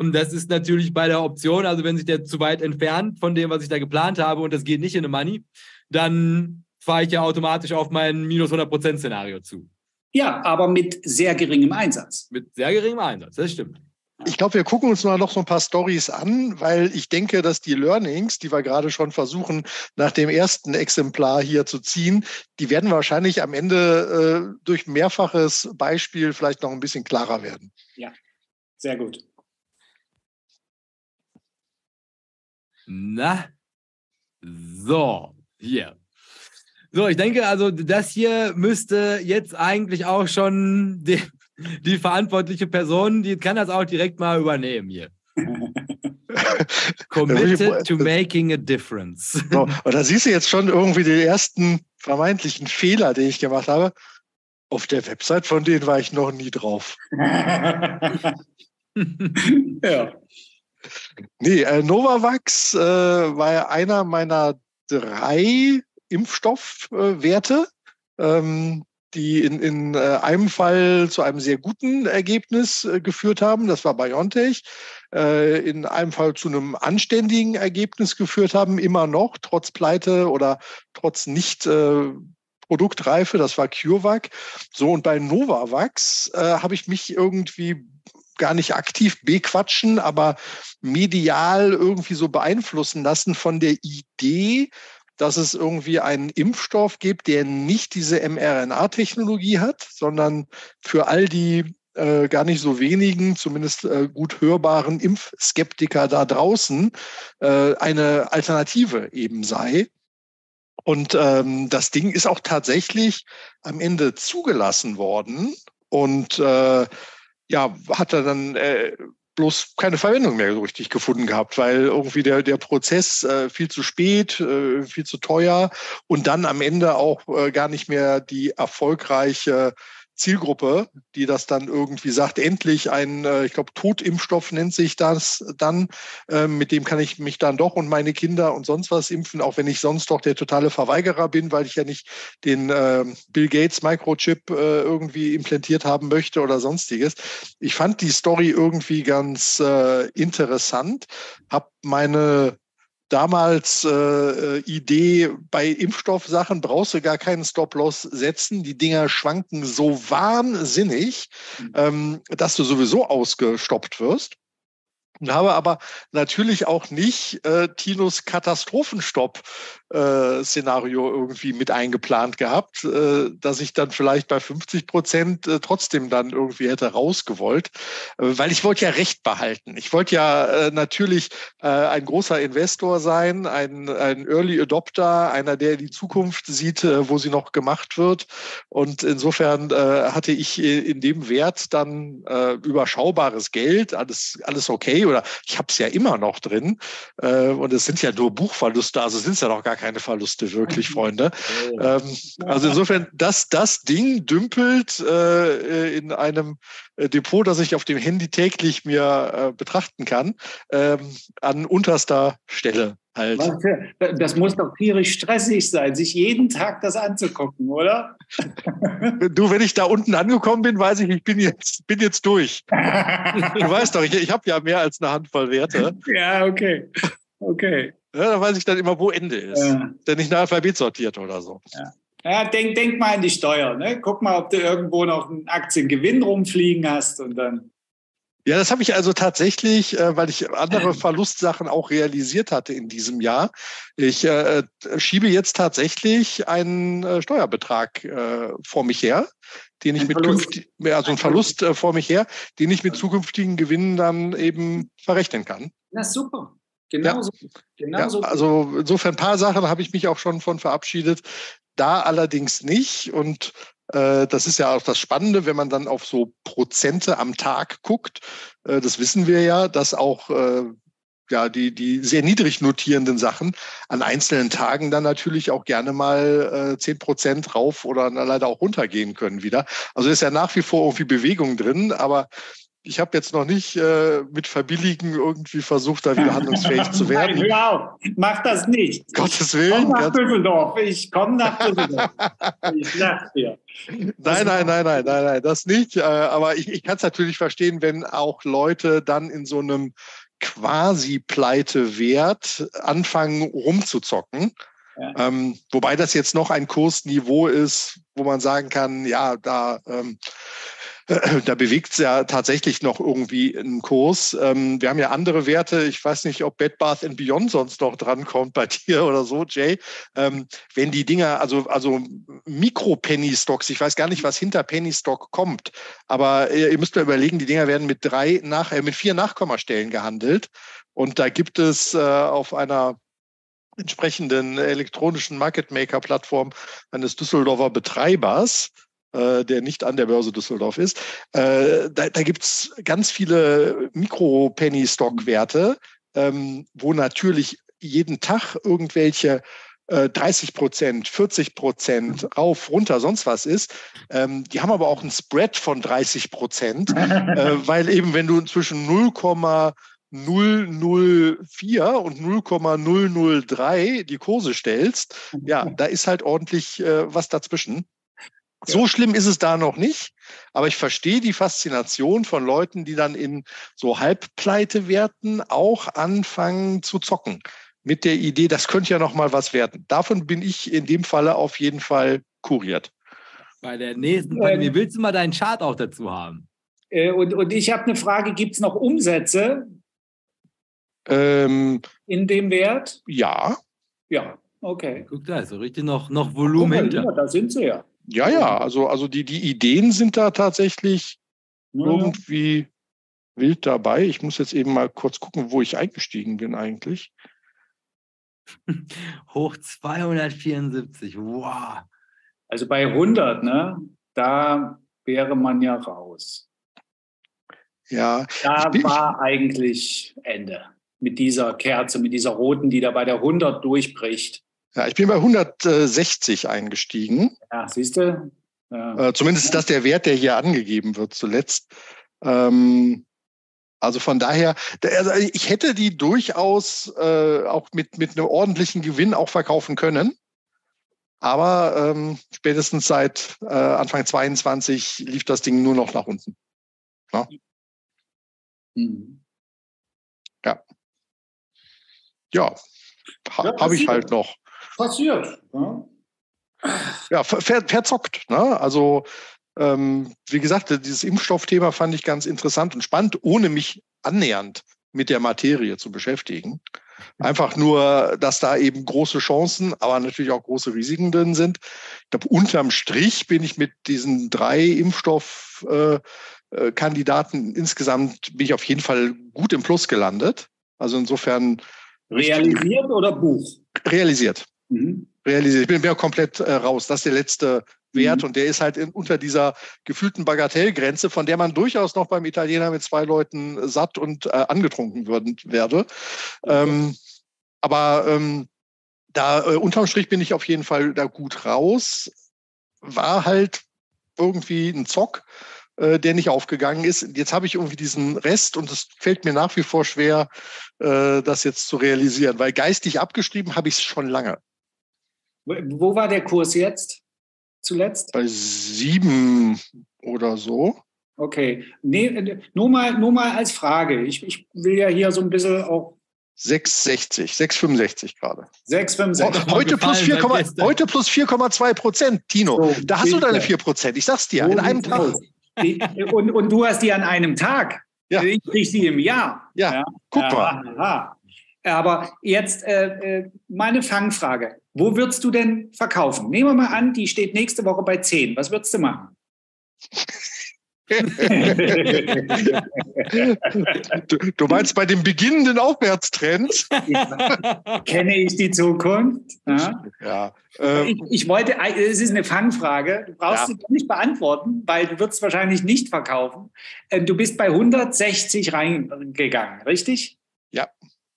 Und das ist natürlich bei der Option, also wenn sich der zu weit entfernt von dem, was ich da geplant habe und das geht nicht in eine Money, dann fahre ich ja automatisch auf mein minus 100% Szenario zu. Ja, aber mit sehr geringem Einsatz. Mit sehr geringem Einsatz, das stimmt. Ich glaube, wir gucken uns mal noch so ein paar Stories an, weil ich denke, dass die Learnings, die wir gerade schon versuchen, nach dem ersten Exemplar hier zu ziehen, die werden wahrscheinlich am Ende äh, durch mehrfaches Beispiel vielleicht noch ein bisschen klarer werden. Ja, sehr gut. Na, so, hier. So, ich denke also, das hier müsste jetzt eigentlich auch schon die, die verantwortliche Person, die kann das auch direkt mal übernehmen hier. Committed to making a difference. So, und da siehst du jetzt schon irgendwie den ersten vermeintlichen Fehler, den ich gemacht habe. Auf der Website von denen war ich noch nie drauf. ja. Nee, äh, Novavax äh, war ja einer meiner drei Impfstoffwerte, ähm, die in, in äh, einem Fall zu einem sehr guten Ergebnis äh, geführt haben. Das war BioNTech. Äh, in einem Fall zu einem anständigen Ergebnis geführt haben, immer noch, trotz Pleite oder trotz nicht äh, Produktreife, das war CureVac. So, und bei Novavax äh, habe ich mich irgendwie gar nicht aktiv bequatschen, aber medial irgendwie so beeinflussen lassen von der Idee, dass es irgendwie einen Impfstoff gibt, der nicht diese mRNA-Technologie hat, sondern für all die äh, gar nicht so wenigen, zumindest äh, gut hörbaren Impfskeptiker da draußen äh, eine Alternative eben sei. Und ähm, das Ding ist auch tatsächlich am Ende zugelassen worden. Und äh, ja, hat er dann äh, bloß keine Verwendung mehr so richtig gefunden gehabt, weil irgendwie der, der Prozess äh, viel zu spät, äh, viel zu teuer und dann am Ende auch äh, gar nicht mehr die erfolgreiche Zielgruppe, die das dann irgendwie sagt, endlich ein, äh, ich glaube, Totimpfstoff nennt sich das dann, ähm, mit dem kann ich mich dann doch und meine Kinder und sonst was impfen, auch wenn ich sonst doch der totale Verweigerer bin, weil ich ja nicht den äh, Bill Gates Microchip äh, irgendwie implantiert haben möchte oder sonstiges. Ich fand die Story irgendwie ganz äh, interessant, habe meine damals äh, äh, Idee, bei Impfstoffsachen brauchst du gar keinen Stop-Loss setzen. Die Dinger schwanken so wahnsinnig, mhm. ähm, dass du sowieso ausgestoppt wirst und habe aber natürlich auch nicht äh, Tinos Katastrophenstopp-Szenario äh, irgendwie mit eingeplant gehabt, äh, dass ich dann vielleicht bei 50 Prozent äh, trotzdem dann irgendwie hätte rausgewollt, äh, weil ich wollte ja Recht behalten. Ich wollte ja äh, natürlich äh, ein großer Investor sein, ein, ein Early Adopter, einer, der die Zukunft sieht, äh, wo sie noch gemacht wird. Und insofern äh, hatte ich in dem Wert dann äh, überschaubares Geld, alles, alles okay oder ich habe es ja immer noch drin. Äh, und es sind ja nur Buchverluste, also sind es ja noch gar keine Verluste wirklich, Freunde. Ähm, also insofern, das, das Ding dümpelt äh, in einem äh, Depot, das ich auf dem Handy täglich mir äh, betrachten kann, ähm, an unterster Stelle halt. Das muss doch tierisch stressig sein, sich jeden Tag das anzugucken, oder? Du, wenn ich da unten angekommen bin, weiß ich, ich bin jetzt, bin jetzt durch. Du weißt doch, ich, ich habe ja mehr als eine Handvoll Werte. Ja, okay. Okay. Ja, da weiß ich dann immer, wo Ende ist. Ja. Denn nicht nach Alphabet sortiert oder so. Ja. Ja, denk, denk mal an die Steuer. Ne? Guck mal, ob du irgendwo noch einen Aktiengewinn rumfliegen hast und dann. Ja, das habe ich also tatsächlich, äh, weil ich andere Verlustsachen auch realisiert hatte in diesem Jahr. Ich äh, schiebe jetzt tatsächlich einen äh, Steuerbetrag äh, vor mich her, den ich ein mit künftig, also einen Verlust äh, vor mich her, den ich mit zukünftigen Gewinnen dann eben verrechnen kann. Na super. Genau ja. so. Genau ja, so. Also insofern ein paar Sachen habe ich mich auch schon von verabschiedet. Da allerdings nicht. Und äh, das ist ja auch das Spannende, wenn man dann auf so Prozente am Tag guckt. Äh, das wissen wir ja, dass auch äh, ja, die, die sehr niedrig notierenden Sachen an einzelnen Tagen dann natürlich auch gerne mal zehn Prozent rauf oder leider auch runtergehen können wieder. Also ist ja nach wie vor irgendwie Bewegung drin, aber ich habe jetzt noch nicht äh, mit Verbilligen irgendwie versucht, da wieder handlungsfähig zu werden. Nein, hör auf, mach das nicht. Gottes Willen. Komm nach Düsseldorf. Ich komme nach Düsseldorf. ich lach dir. Nein, nein, nein, nein, nein, nein, das nicht. Äh, aber ich, ich kann es natürlich verstehen, wenn auch Leute dann in so einem quasi Pleite-Wert anfangen rumzuzocken. Ja. Ähm, wobei das jetzt noch ein Kursniveau ist, wo man sagen kann, ja, da ähm, da bewegt es ja tatsächlich noch irgendwie einen Kurs. Ähm, wir haben ja andere Werte. Ich weiß nicht, ob Bed Bath Beyond sonst noch drankommt bei dir oder so, Jay. Ähm, wenn die Dinger, also, also Mikro-Penny-Stocks, ich weiß gar nicht, was hinter Penny-Stock kommt, aber ihr, ihr müsst mir überlegen, die Dinger werden mit drei nach, äh, mit vier Nachkommastellen gehandelt. Und da gibt es äh, auf einer entsprechenden elektronischen Market Maker Plattform eines Düsseldorfer Betreibers äh, der nicht an der Börse Düsseldorf ist. Äh, da da gibt es ganz viele Mikro-Penny-Stock-Werte, ähm, wo natürlich jeden Tag irgendwelche 30 äh, Prozent, 40 Prozent rauf, runter, sonst was ist. Ähm, die haben aber auch einen Spread von 30 Prozent, äh, weil eben wenn du zwischen 0,004 und 0,003 die Kurse stellst, ja, da ist halt ordentlich äh, was dazwischen. So schlimm ist es da noch nicht, aber ich verstehe die Faszination von Leuten, die dann in so Halbpleitewerten auch anfangen zu zocken. Mit der Idee, das könnte ja noch mal was werden. Davon bin ich in dem Falle auf jeden Fall kuriert. Bei der nächsten, ähm, wie willst du mal deinen Chart auch dazu haben? Äh, und, und ich habe eine Frage, gibt es noch Umsätze ähm, in dem Wert? Ja. Ja, okay. Guck da, so richtig noch, noch Volumen hinter. Ja, da sind sie ja. Ja, ja, also, also die, die Ideen sind da tatsächlich ja. irgendwie wild dabei. Ich muss jetzt eben mal kurz gucken, wo ich eingestiegen bin eigentlich. Hoch 274, wow. Also bei 100, ne, da wäre man ja raus. Ja. Da bin, war eigentlich Ende mit dieser Kerze, mit dieser roten, die da bei der 100 durchbricht. Ja, ich bin bei 160 eingestiegen. Ja, siehst du? Ja. Äh, zumindest ist das der Wert, der hier angegeben wird zuletzt. Ähm, also von daher, also ich hätte die durchaus äh, auch mit, mit einem ordentlichen Gewinn auch verkaufen können. Aber ähm, spätestens seit äh, Anfang 22 lief das Ding nur noch nach unten. Ja. Mhm. Ja. Ja, ha, ja habe ich halt noch passiert. Ne? Ja, ver verzockt. Ne? Also, ähm, wie gesagt, dieses Impfstoffthema fand ich ganz interessant und spannend, ohne mich annähernd mit der Materie zu beschäftigen. Einfach nur, dass da eben große Chancen, aber natürlich auch große Risiken drin sind. Ich glaube, unterm Strich bin ich mit diesen drei Impfstoffkandidaten äh, insgesamt bin ich auf jeden Fall gut im Plus gelandet. Also insofern. Realisiert oder Buch? Realisiert. Mhm. Realisiert. Ich bin ja komplett äh, raus. Das ist der letzte Wert mhm. und der ist halt in, unter dieser gefühlten Bagatellgrenze, von der man durchaus noch beim Italiener mit zwei Leuten satt und äh, angetrunken würden, werde. Ähm, aber ähm, da äh, unterm Strich bin ich auf jeden Fall da gut raus. War halt irgendwie ein Zock, äh, der nicht aufgegangen ist. Jetzt habe ich irgendwie diesen Rest und es fällt mir nach wie vor schwer, äh, das jetzt zu realisieren, weil geistig abgeschrieben habe ich es schon lange. Wo war der Kurs jetzt zuletzt? Bei sieben oder so. Okay, nee, nur, mal, nur mal als Frage. Ich, ich will ja hier so ein bisschen auch 6,60, 6,65 gerade. 6,65. Heute plus 4,2 heute plus 4,2 Prozent, Tino. So, da hast du deine 4 Prozent. Ich sag's dir, so in einem Tag. Und, und du hast die an einem Tag. Ja. Ich krieg sie im Jahr. Ja, ja. guck mal. Aha. Aber jetzt äh, äh, meine Fangfrage. Wo würdest du denn verkaufen? Nehmen wir mal an, die steht nächste Woche bei 10. Was würdest du machen? du, du, meinst bei dem beginnenden Aufwärtstrend? Kenne ich die Zukunft? Ja. ja ähm, ich, ich, wollte, es ist eine Fangfrage. Du brauchst ja. sie nicht beantworten, weil du wirst wahrscheinlich nicht verkaufen. Ähm, du bist bei 160 reingegangen, richtig? Ja.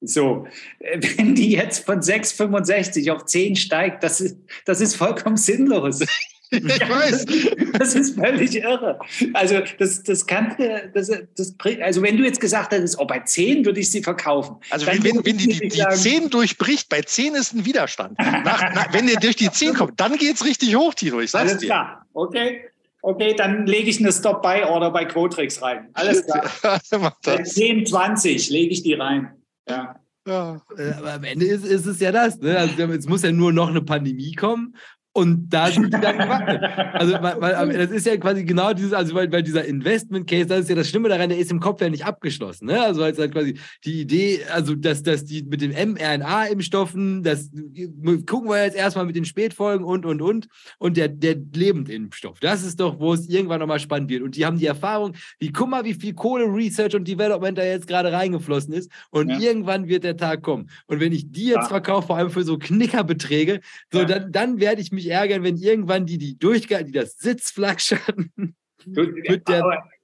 So, äh, wenn die jetzt von 6,65 auf 10 steigt, das ist, das ist vollkommen sinnlos. Ich weiß. Das ist völlig irre. Also, das, das kann, das, das, also wenn du jetzt gesagt hättest, oh, bei 10 würde ich sie verkaufen. Also, wenn, wenn, wenn die, die, die 10 durchbricht, bei 10 ist ein Widerstand. Nach, nach, wenn der durch die 10 kommt, dann geht es richtig hoch, Tino. Ich sag's Alles dir. klar. Okay. Okay, dann lege ich eine Stop-Buy-Order bei Quotrix rein. Alles klar. Bei 10, 20 lege ich die rein. Ja. Ja. Äh, aber am Ende ist, ist es ja das. Ne? Also es muss ja nur noch eine Pandemie kommen und da sind die dann gewackelt. Also, weil, weil, das ist ja quasi genau dieses, also weil, weil dieser Investment Case, das ist ja das Schlimme daran, der ist im Kopf ja nicht abgeschlossen. Ne? Also, als halt quasi die Idee, also, dass, dass die mit den mRNA-Impfstoffen, das gucken wir jetzt erstmal mit den Spätfolgen und, und, und. Und der, der Lebendimpfstoff, das ist doch, wo es irgendwann nochmal spannend wird. Und die haben die Erfahrung, wie, guck mal, wie viel Kohle, Research und Development da jetzt gerade reingeflossen ist. Und ja. irgendwann wird der Tag kommen. Und wenn ich die jetzt ja. verkaufe, vor allem für so Knickerbeträge, so, ja. dann, dann werde ich mich mich ärgern, wenn irgendwann die, die durchgehalten, die das Sitzflackschatten. Du,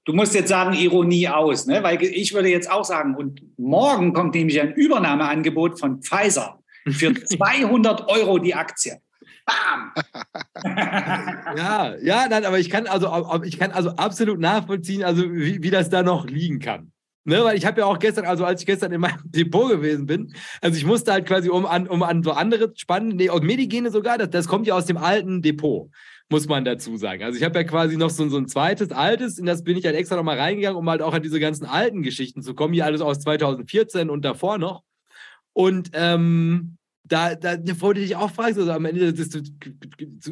du musst jetzt sagen, Ironie aus, ne? weil ich würde jetzt auch sagen, und morgen kommt nämlich ein Übernahmeangebot von Pfizer für 200 Euro die Aktie. Bam! ja, ja, nein, aber ich kann also, ich kann also absolut nachvollziehen, also wie, wie das da noch liegen kann. Ne, weil ich habe ja auch gestern, also als ich gestern in meinem Depot gewesen bin, also ich musste halt quasi um an, um an so andere spannende, nee, auch Medigene sogar, das, das kommt ja aus dem alten Depot, muss man dazu sagen. Also ich habe ja quasi noch so, so ein zweites, altes, in das bin ich halt extra nochmal reingegangen, um halt auch an diese ganzen alten Geschichten zu kommen, hier alles aus 2014 und davor noch. Und ähm, da, da wollte ich auch fragen, also am Ende, das,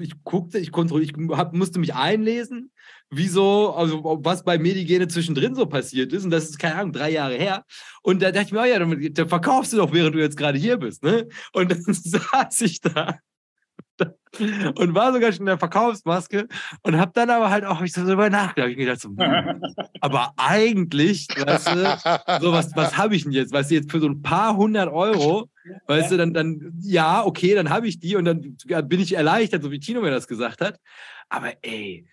ich guckte, ich kontrollierte, ich hab, musste mich einlesen, wieso, also was bei Medigene zwischendrin so passiert ist. Und das ist, keine Ahnung, drei Jahre her. Und da dachte ich mir, oh ja, dann, dann verkaufst du doch, während du jetzt gerade hier bist. Ne? Und dann saß ich da und war sogar schon in der Verkaufsmaske und habe dann aber halt auch ich so darüber nachgedacht. Ich gedacht so, hm, aber eigentlich, weißt du, so was, was habe ich denn jetzt? Weißt du, jetzt für so ein paar hundert Euro, weißt du, dann, dann ja, okay, dann habe ich die und dann bin ich erleichtert, so wie Tino mir das gesagt hat. Aber ey,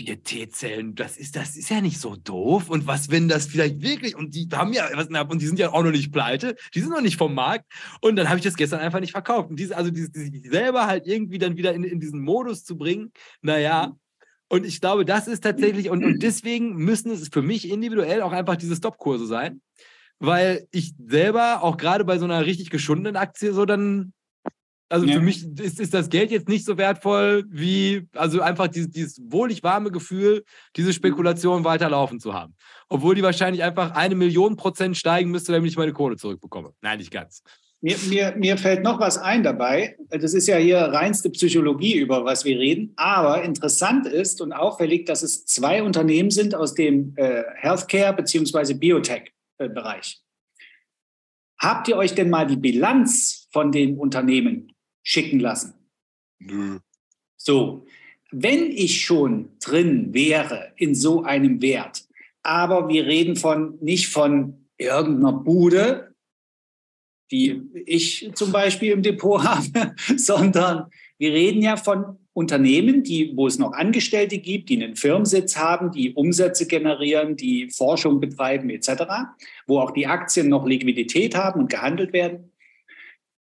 vier T-Zellen, das ist, das ist ja nicht so doof. Und was, wenn das vielleicht wirklich, und die haben ja was, und die sind ja auch noch nicht pleite, die sind noch nicht vom Markt. Und dann habe ich das gestern einfach nicht verkauft. Und diese, also diese, diese selber halt irgendwie dann wieder in, in diesen Modus zu bringen, naja. Und ich glaube, das ist tatsächlich, und, und deswegen müssen es für mich individuell auch einfach diese Stop-Kurse sein. Weil ich selber auch gerade bei so einer richtig geschundenen Aktie so dann also ja. für mich ist, ist das Geld jetzt nicht so wertvoll, wie also einfach dieses, dieses wohlig warme Gefühl, diese Spekulation weiterlaufen zu haben. Obwohl die wahrscheinlich einfach eine Million Prozent steigen müsste, damit ich meine Kohle zurückbekomme. Nein, nicht ganz. Mir, mir, mir fällt noch was ein dabei. Das ist ja hier reinste Psychologie, über was wir reden. Aber interessant ist und auffällig, dass es zwei Unternehmen sind aus dem äh, Healthcare- bzw. Biotech-Bereich. Habt ihr euch denn mal die Bilanz von den Unternehmen schicken lassen. Nö. So, wenn ich schon drin wäre in so einem Wert, aber wir reden von nicht von irgendeiner Bude, die ich zum Beispiel im Depot habe, sondern wir reden ja von Unternehmen, die, wo es noch Angestellte gibt, die einen Firmensitz haben, die Umsätze generieren, die Forschung betreiben etc., wo auch die Aktien noch Liquidität haben und gehandelt werden,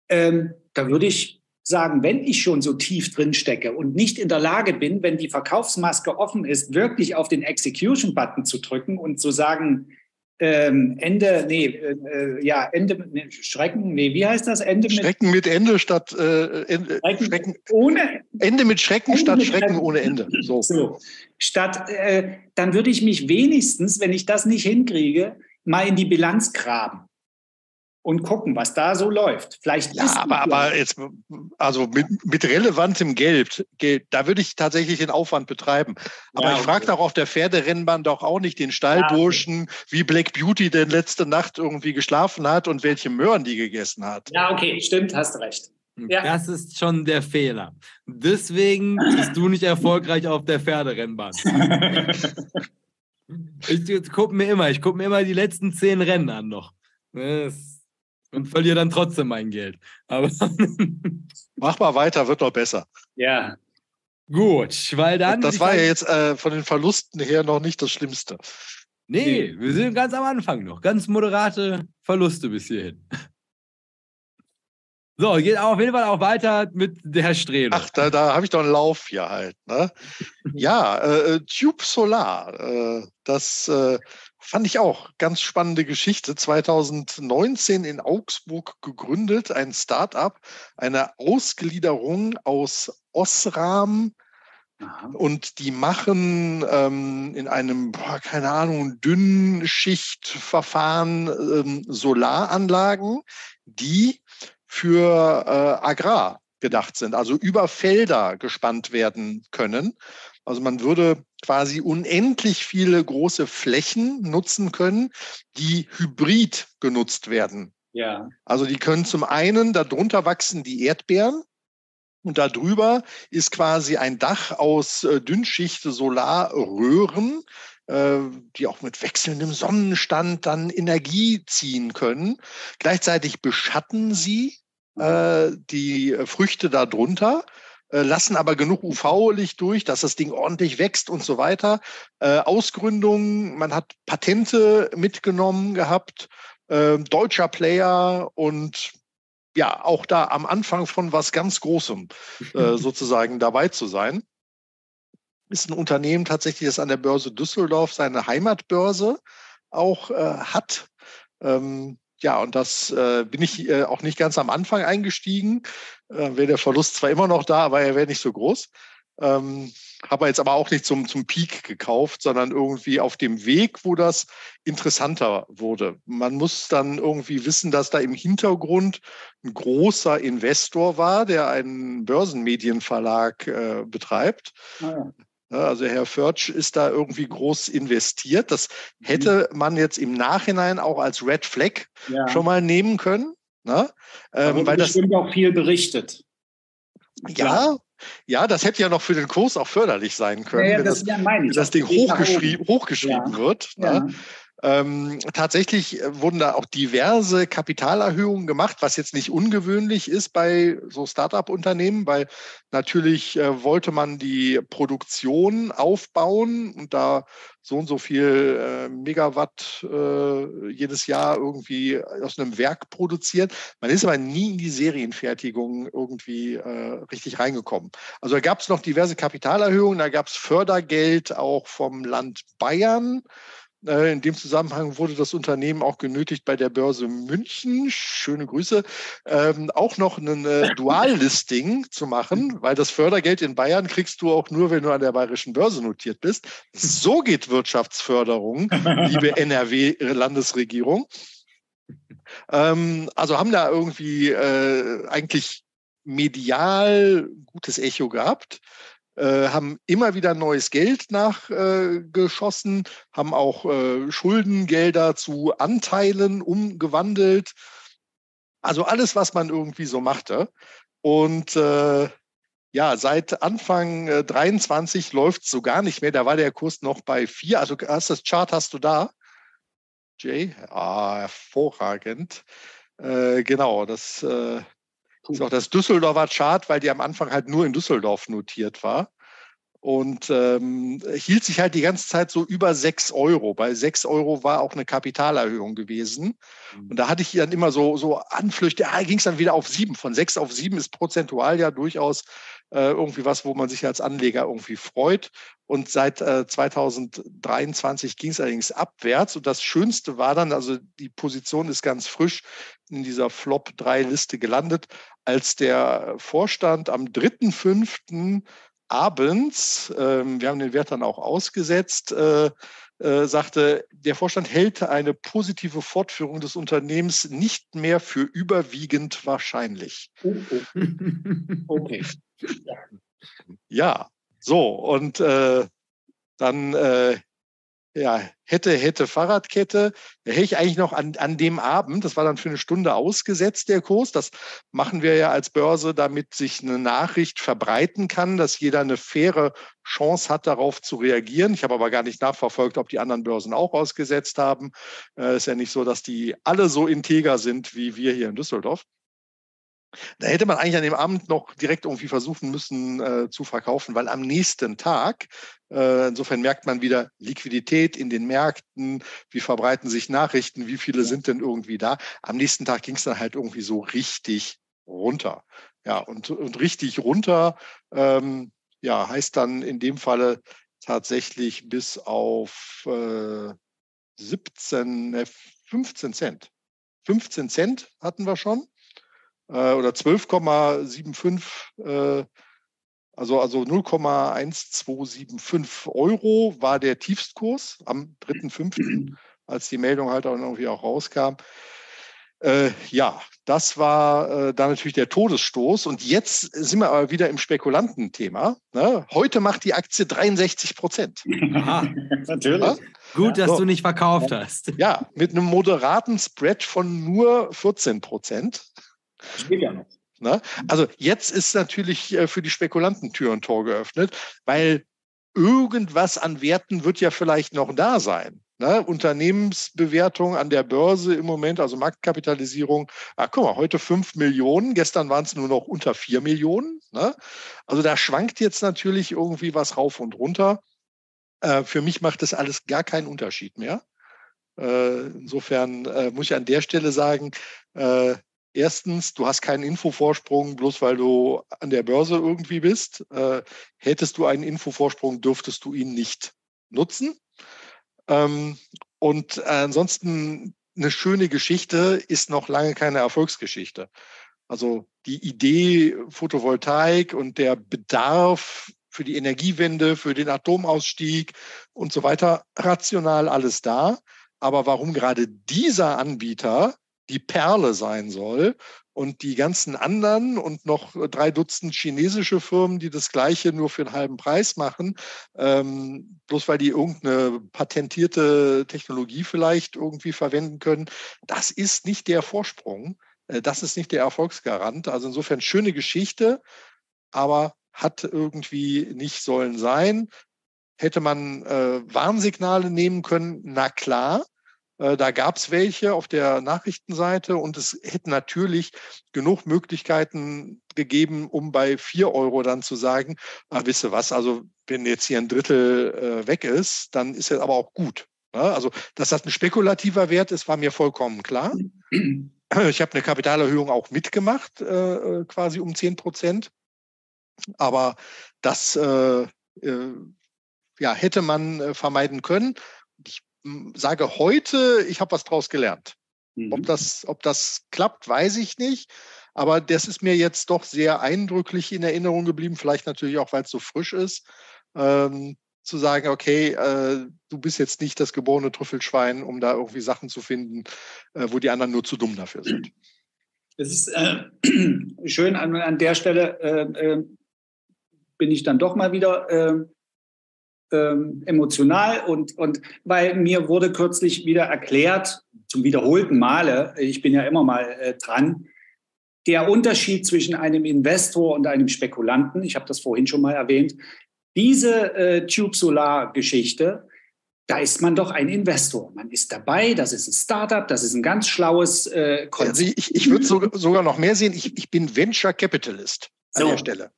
ähm, da würde ich sagen, wenn ich schon so tief drin stecke und nicht in der Lage bin, wenn die Verkaufsmaske offen ist, wirklich auf den Execution-Button zu drücken und zu sagen, ähm, Ende, nee, äh, ja, Ende, nee, Schrecken, nee, wie heißt das? Ende mit Schrecken mit Ende statt äh, Ende, Schrecken, Schrecken, ohne Ende mit Schrecken Ende statt mit Schrecken, Schrecken ohne Ende. So. so. Statt, äh, dann würde ich mich wenigstens, wenn ich das nicht hinkriege, mal in die Bilanz graben und gucken, was da so läuft. Vielleicht ja, aber, aber jetzt, also mit, mit relevantem Geld, Geld, da würde ich tatsächlich den Aufwand betreiben. Aber ja, ich frage doch auf der Pferderennbahn doch auch nicht den Stallburschen, ja, okay. wie Black Beauty denn letzte Nacht irgendwie geschlafen hat und welche Möhren die gegessen hat. Ja, okay, stimmt, hast recht. Hm, ja. Das ist schon der Fehler. Deswegen bist du nicht erfolgreich auf der Pferderennbahn. ich gucke mir immer, ich gucke mir immer die letzten zehn Rennen an noch. Das und verliere dann trotzdem mein Geld. Aber Mach mal weiter, wird noch besser. Ja. Gut, weil dann. Das war ja jetzt äh, von den Verlusten her noch nicht das Schlimmste. Nee, wir sind ganz am Anfang noch. Ganz moderate Verluste bis hierhin. So, geht auf jeden Fall auch weiter mit der Strelo. Ach, da, da habe ich doch einen Lauf hier halt. Ne? ja, äh, äh, Tube Solar, äh, das äh, Fand ich auch. Ganz spannende Geschichte. 2019 in Augsburg gegründet, ein Start-up, eine Ausgliederung aus Osram. Aha. Und die machen ähm, in einem, boah, keine Ahnung, Dünnschichtverfahren ähm, Solaranlagen, die für äh, Agrar gedacht sind, also über Felder gespannt werden können. Also man würde quasi unendlich viele große Flächen nutzen können, die hybrid genutzt werden. Ja. Also die können zum einen, darunter wachsen die Erdbeeren und darüber ist quasi ein Dach aus äh, Dünnschicht Solarröhren, äh, die auch mit wechselndem Sonnenstand dann Energie ziehen können. Gleichzeitig beschatten sie äh, die Früchte darunter lassen aber genug UV-Licht durch, dass das Ding ordentlich wächst und so weiter. Äh, Ausgründung, man hat Patente mitgenommen gehabt, äh, deutscher Player und ja, auch da am Anfang von was ganz Großem äh, sozusagen dabei zu sein. Ist ein Unternehmen tatsächlich, das an der Börse Düsseldorf seine Heimatbörse auch äh, hat. Ähm, ja, und das äh, bin ich äh, auch nicht ganz am Anfang eingestiegen. Äh, wäre der Verlust zwar immer noch da, aber er wäre nicht so groß. Ähm, habe jetzt aber auch nicht zum, zum Peak gekauft, sondern irgendwie auf dem Weg, wo das interessanter wurde. Man muss dann irgendwie wissen, dass da im Hintergrund ein großer Investor war, der einen Börsenmedienverlag äh, betreibt. Ah, ja. Also Herr Förtsch ist da irgendwie groß investiert. Das mhm. hätte man jetzt im Nachhinein auch als Red Flag ja. schon mal nehmen können. Ne? Ähm, weil das auch viel berichtet. Ja, ja, das hätte ja noch für den Kurs auch förderlich sein können, ja, ja, das, das, wenn das, das Ding hochgeschrieben, hochgeschrieben wird. Ne? Ähm, tatsächlich äh, wurden da auch diverse Kapitalerhöhungen gemacht, was jetzt nicht ungewöhnlich ist bei so Startup-Unternehmen, weil natürlich äh, wollte man die Produktion aufbauen und da so und so viel äh, Megawatt äh, jedes Jahr irgendwie aus einem Werk produziert. Man ist aber nie in die Serienfertigung irgendwie äh, richtig reingekommen. Also da gab es noch diverse Kapitalerhöhungen, da gab es Fördergeld auch vom Land Bayern. Äh, in dem Zusammenhang wurde das Unternehmen auch genötigt, bei der Börse München, schöne Grüße, ähm, auch noch ein äh, Dual-Listing zu machen, weil das Fördergeld in Bayern kriegst du auch nur, wenn du an der bayerischen Börse notiert bist. So geht Wirtschaftsförderung, liebe NRW-Landesregierung. Ähm, also haben da irgendwie äh, eigentlich medial gutes Echo gehabt. Äh, haben immer wieder neues Geld nachgeschossen, äh, haben auch äh, Schuldengelder zu Anteilen umgewandelt. Also alles, was man irgendwie so machte. Und äh, ja, seit Anfang äh, 23 läuft es so gar nicht mehr. Da war der Kurs noch bei vier. Also hast das Chart hast du da, Jay? Ah, hervorragend. Äh, genau, das ist auch das Düsseldorfer Chart, weil die am Anfang halt nur in Düsseldorf notiert war und ähm, hielt sich halt die ganze Zeit so über sechs Euro. Bei sechs Euro war auch eine Kapitalerhöhung gewesen. Mhm. Und da hatte ich dann immer so, so Anflüchte, ah, ging es dann wieder auf sieben. Von sechs auf sieben ist prozentual ja durchaus äh, irgendwie was, wo man sich als Anleger irgendwie freut. Und seit äh, 2023 ging es allerdings abwärts. Und das Schönste war dann, also die Position ist ganz frisch in dieser Flop-3-Liste gelandet, als der Vorstand am 3.5 abends, ähm, wir haben den Wert dann auch ausgesetzt, äh, äh, sagte, der Vorstand hält eine positive Fortführung des Unternehmens nicht mehr für überwiegend wahrscheinlich. Oh, oh. Okay. Ja. ja, so, und äh, dann äh, ja, hätte, hätte Fahrradkette, hätte ich eigentlich noch an, an dem Abend, das war dann für eine Stunde ausgesetzt, der Kurs. Das machen wir ja als Börse, damit sich eine Nachricht verbreiten kann, dass jeder eine faire Chance hat, darauf zu reagieren. Ich habe aber gar nicht nachverfolgt, ob die anderen Börsen auch ausgesetzt haben. Es äh, ist ja nicht so, dass die alle so integer sind wie wir hier in Düsseldorf. Da hätte man eigentlich an dem Abend noch direkt irgendwie versuchen müssen äh, zu verkaufen, weil am nächsten Tag, äh, insofern merkt man wieder Liquidität in den Märkten, wie verbreiten sich Nachrichten, wie viele sind denn irgendwie da. Am nächsten Tag ging es dann halt irgendwie so richtig runter. Ja, und, und richtig runter, ähm, ja, heißt dann in dem Falle tatsächlich bis auf äh, 17, 15 Cent. 15 Cent hatten wir schon äh, oder 12,75, äh, also, also 0,1275 Euro war der Tiefstkurs am 3.5., als die Meldung halt auch irgendwie auch rauskam. Äh, ja, das war äh, dann natürlich der Todesstoß. Und jetzt sind wir aber wieder im Spekulantenthema. Ne? Heute macht die Aktie 63 Prozent. natürlich. Ja? Gut, dass so. du nicht verkauft hast. Ja, mit einem moderaten Spread von nur 14 Prozent. Das ja noch. Ne? Also jetzt ist natürlich äh, für die Spekulanten Tür und Tor geöffnet, weil irgendwas an Werten wird ja vielleicht noch da sein. Ne? Unternehmensbewertung an der Börse im Moment, also Marktkapitalisierung, ah, guck mal, heute 5 Millionen, gestern waren es nur noch unter 4 Millionen. Ne? Also da schwankt jetzt natürlich irgendwie was rauf und runter. Äh, für mich macht das alles gar keinen Unterschied mehr. Äh, insofern äh, muss ich an der Stelle sagen, äh, Erstens, du hast keinen Infovorsprung, bloß weil du an der Börse irgendwie bist. Äh, hättest du einen Infovorsprung, dürftest du ihn nicht nutzen. Ähm, und ansonsten eine schöne Geschichte ist noch lange keine Erfolgsgeschichte. Also die Idee Photovoltaik und der Bedarf für die Energiewende, für den Atomausstieg und so weiter, rational alles da. Aber warum gerade dieser Anbieter die Perle sein soll. Und die ganzen anderen und noch drei Dutzend chinesische Firmen, die das Gleiche nur für einen halben Preis machen, ähm, bloß weil die irgendeine patentierte Technologie vielleicht irgendwie verwenden können, das ist nicht der Vorsprung. Äh, das ist nicht der Erfolgsgarant. Also insofern schöne Geschichte, aber hat irgendwie nicht sollen sein. Hätte man äh, Warnsignale nehmen können? Na klar. Äh, da gab es welche auf der Nachrichtenseite und es hätten natürlich genug Möglichkeiten gegeben, um bei vier Euro dann zu sagen, ah, wisst ihr was, also wenn jetzt hier ein Drittel äh, weg ist, dann ist es aber auch gut. Ne? also, dass das ein spekulativer Wert ist, war mir vollkommen klar. Ich habe eine Kapitalerhöhung auch mitgemacht, äh, quasi um 10 Prozent. Aber das äh, äh, ja, hätte man äh, vermeiden können. Ich sage heute, ich habe was draus gelernt. Mhm. Ob, das, ob das klappt, weiß ich nicht. Aber das ist mir jetzt doch sehr eindrücklich in Erinnerung geblieben, vielleicht natürlich auch, weil es so frisch ist, ähm, zu sagen, okay, äh, du bist jetzt nicht das geborene Trüffelschwein, um da irgendwie Sachen zu finden, äh, wo die anderen nur zu dumm dafür sind. Es ist äh, schön, an, an, der Stelle äh, äh, bin ich dann doch mal wieder äh, ähm, emotional und, und weil mir wurde kürzlich wieder erklärt, zum wiederholten Male, ich bin ja immer mal äh, dran, der Unterschied zwischen einem Investor und einem Spekulanten, ich habe das vorhin schon mal erwähnt, diese äh, Tube Solar Geschichte da ist man doch ein Investor. Man ist dabei, das ist ein Startup, das ist ein ganz schlaues äh, Konzept. Also ich, ich würde sogar noch mehr sehen, ich, ich bin Venture Capitalist an so. der Stelle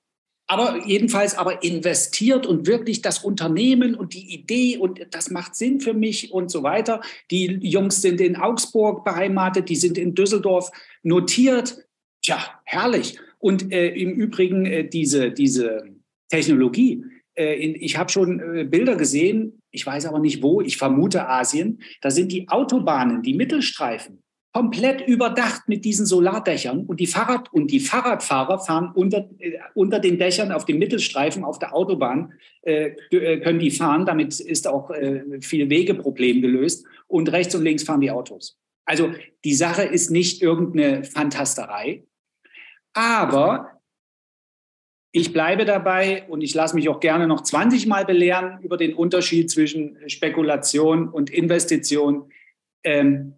aber jedenfalls aber investiert und wirklich das Unternehmen und die Idee und das macht Sinn für mich und so weiter. Die Jungs sind in Augsburg beheimatet, die sind in Düsseldorf notiert. Tja, herrlich. Und äh, im Übrigen äh, diese, diese Technologie, äh, in, ich habe schon äh, Bilder gesehen, ich weiß aber nicht wo, ich vermute Asien, da sind die Autobahnen, die Mittelstreifen, komplett überdacht mit diesen Solardächern und die Fahrrad und die Fahrradfahrer fahren unter, äh, unter den Dächern auf dem Mittelstreifen auf der Autobahn äh, äh, können die fahren. Damit ist auch äh, viel Wegeproblem gelöst und rechts und links fahren die Autos. Also die Sache ist nicht irgendeine Fantasterei, aber ich bleibe dabei und ich lasse mich auch gerne noch 20 Mal belehren über den Unterschied zwischen Spekulation und Investition. Ähm,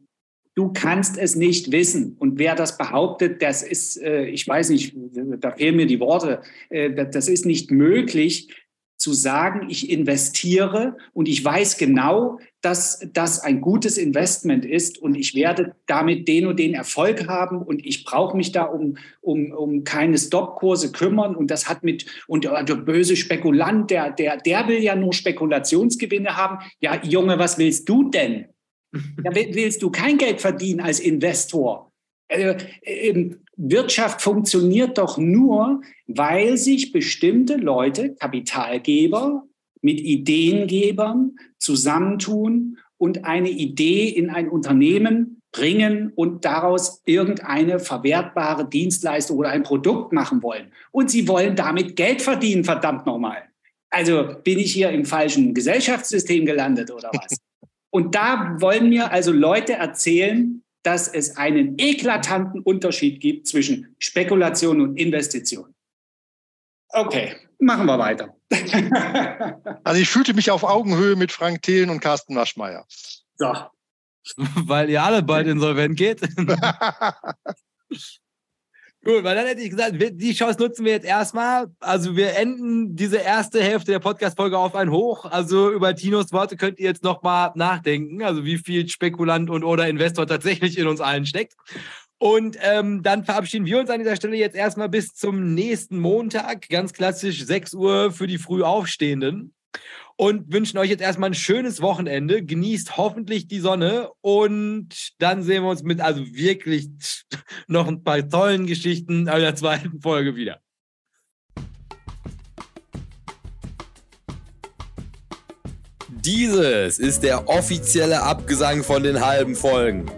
du kannst es nicht wissen. Und wer das behauptet, das ist, äh, ich weiß nicht, da fehlen mir die Worte, äh, das ist nicht möglich zu sagen, ich investiere und ich weiß genau, dass das ein gutes Investment ist und ich werde damit den und den Erfolg haben und ich brauche mich da um, um, um keine Stopkurse kümmern und das hat mit, und der, böse Spekulant, der, der, der will ja nur Spekulationsgewinne haben. Ja, Junge, was willst du denn? Da willst du kein Geld verdienen als Investor. Also, Wirtschaft funktioniert doch nur, weil sich bestimmte Leute, Kapitalgeber, mit Ideengebern zusammentun und eine Idee in ein Unternehmen bringen und daraus irgendeine verwertbare Dienstleistung oder ein Produkt machen wollen. Und sie wollen damit Geld verdienen, verdammt nochmal. Also bin ich hier im falschen Gesellschaftssystem gelandet oder was? Und da wollen mir also Leute erzählen, dass es einen eklatanten Unterschied gibt zwischen Spekulation und Investition. Okay, machen wir weiter. also ich fühlte mich auf Augenhöhe mit Frank Thelen und Carsten Waschmeier. So. Weil ihr alle bald insolvent geht. Gut, weil dann hätte ich gesagt, die Chance nutzen wir jetzt erstmal. Also wir enden diese erste Hälfte der Podcast-Folge auf ein Hoch. Also über Tinos Worte könnt ihr jetzt nochmal nachdenken, also wie viel Spekulant und oder Investor tatsächlich in uns allen steckt. Und ähm, dann verabschieden wir uns an dieser Stelle jetzt erstmal bis zum nächsten Montag. Ganz klassisch 6 Uhr für die Frühaufstehenden und wünschen euch jetzt erstmal ein schönes Wochenende. Genießt hoffentlich die Sonne und dann sehen wir uns mit also wirklich noch ein paar tollen Geschichten in der zweiten Folge wieder. Dieses ist der offizielle Abgesang von den halben Folgen.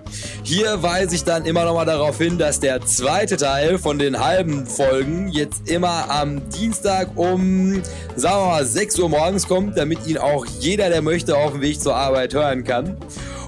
Hier weise ich dann immer noch mal darauf hin, dass der zweite Teil von den halben Folgen jetzt immer am Dienstag um, sagen wir mal, 6 Uhr morgens kommt, damit ihn auch jeder, der möchte, auf dem Weg zur Arbeit hören kann.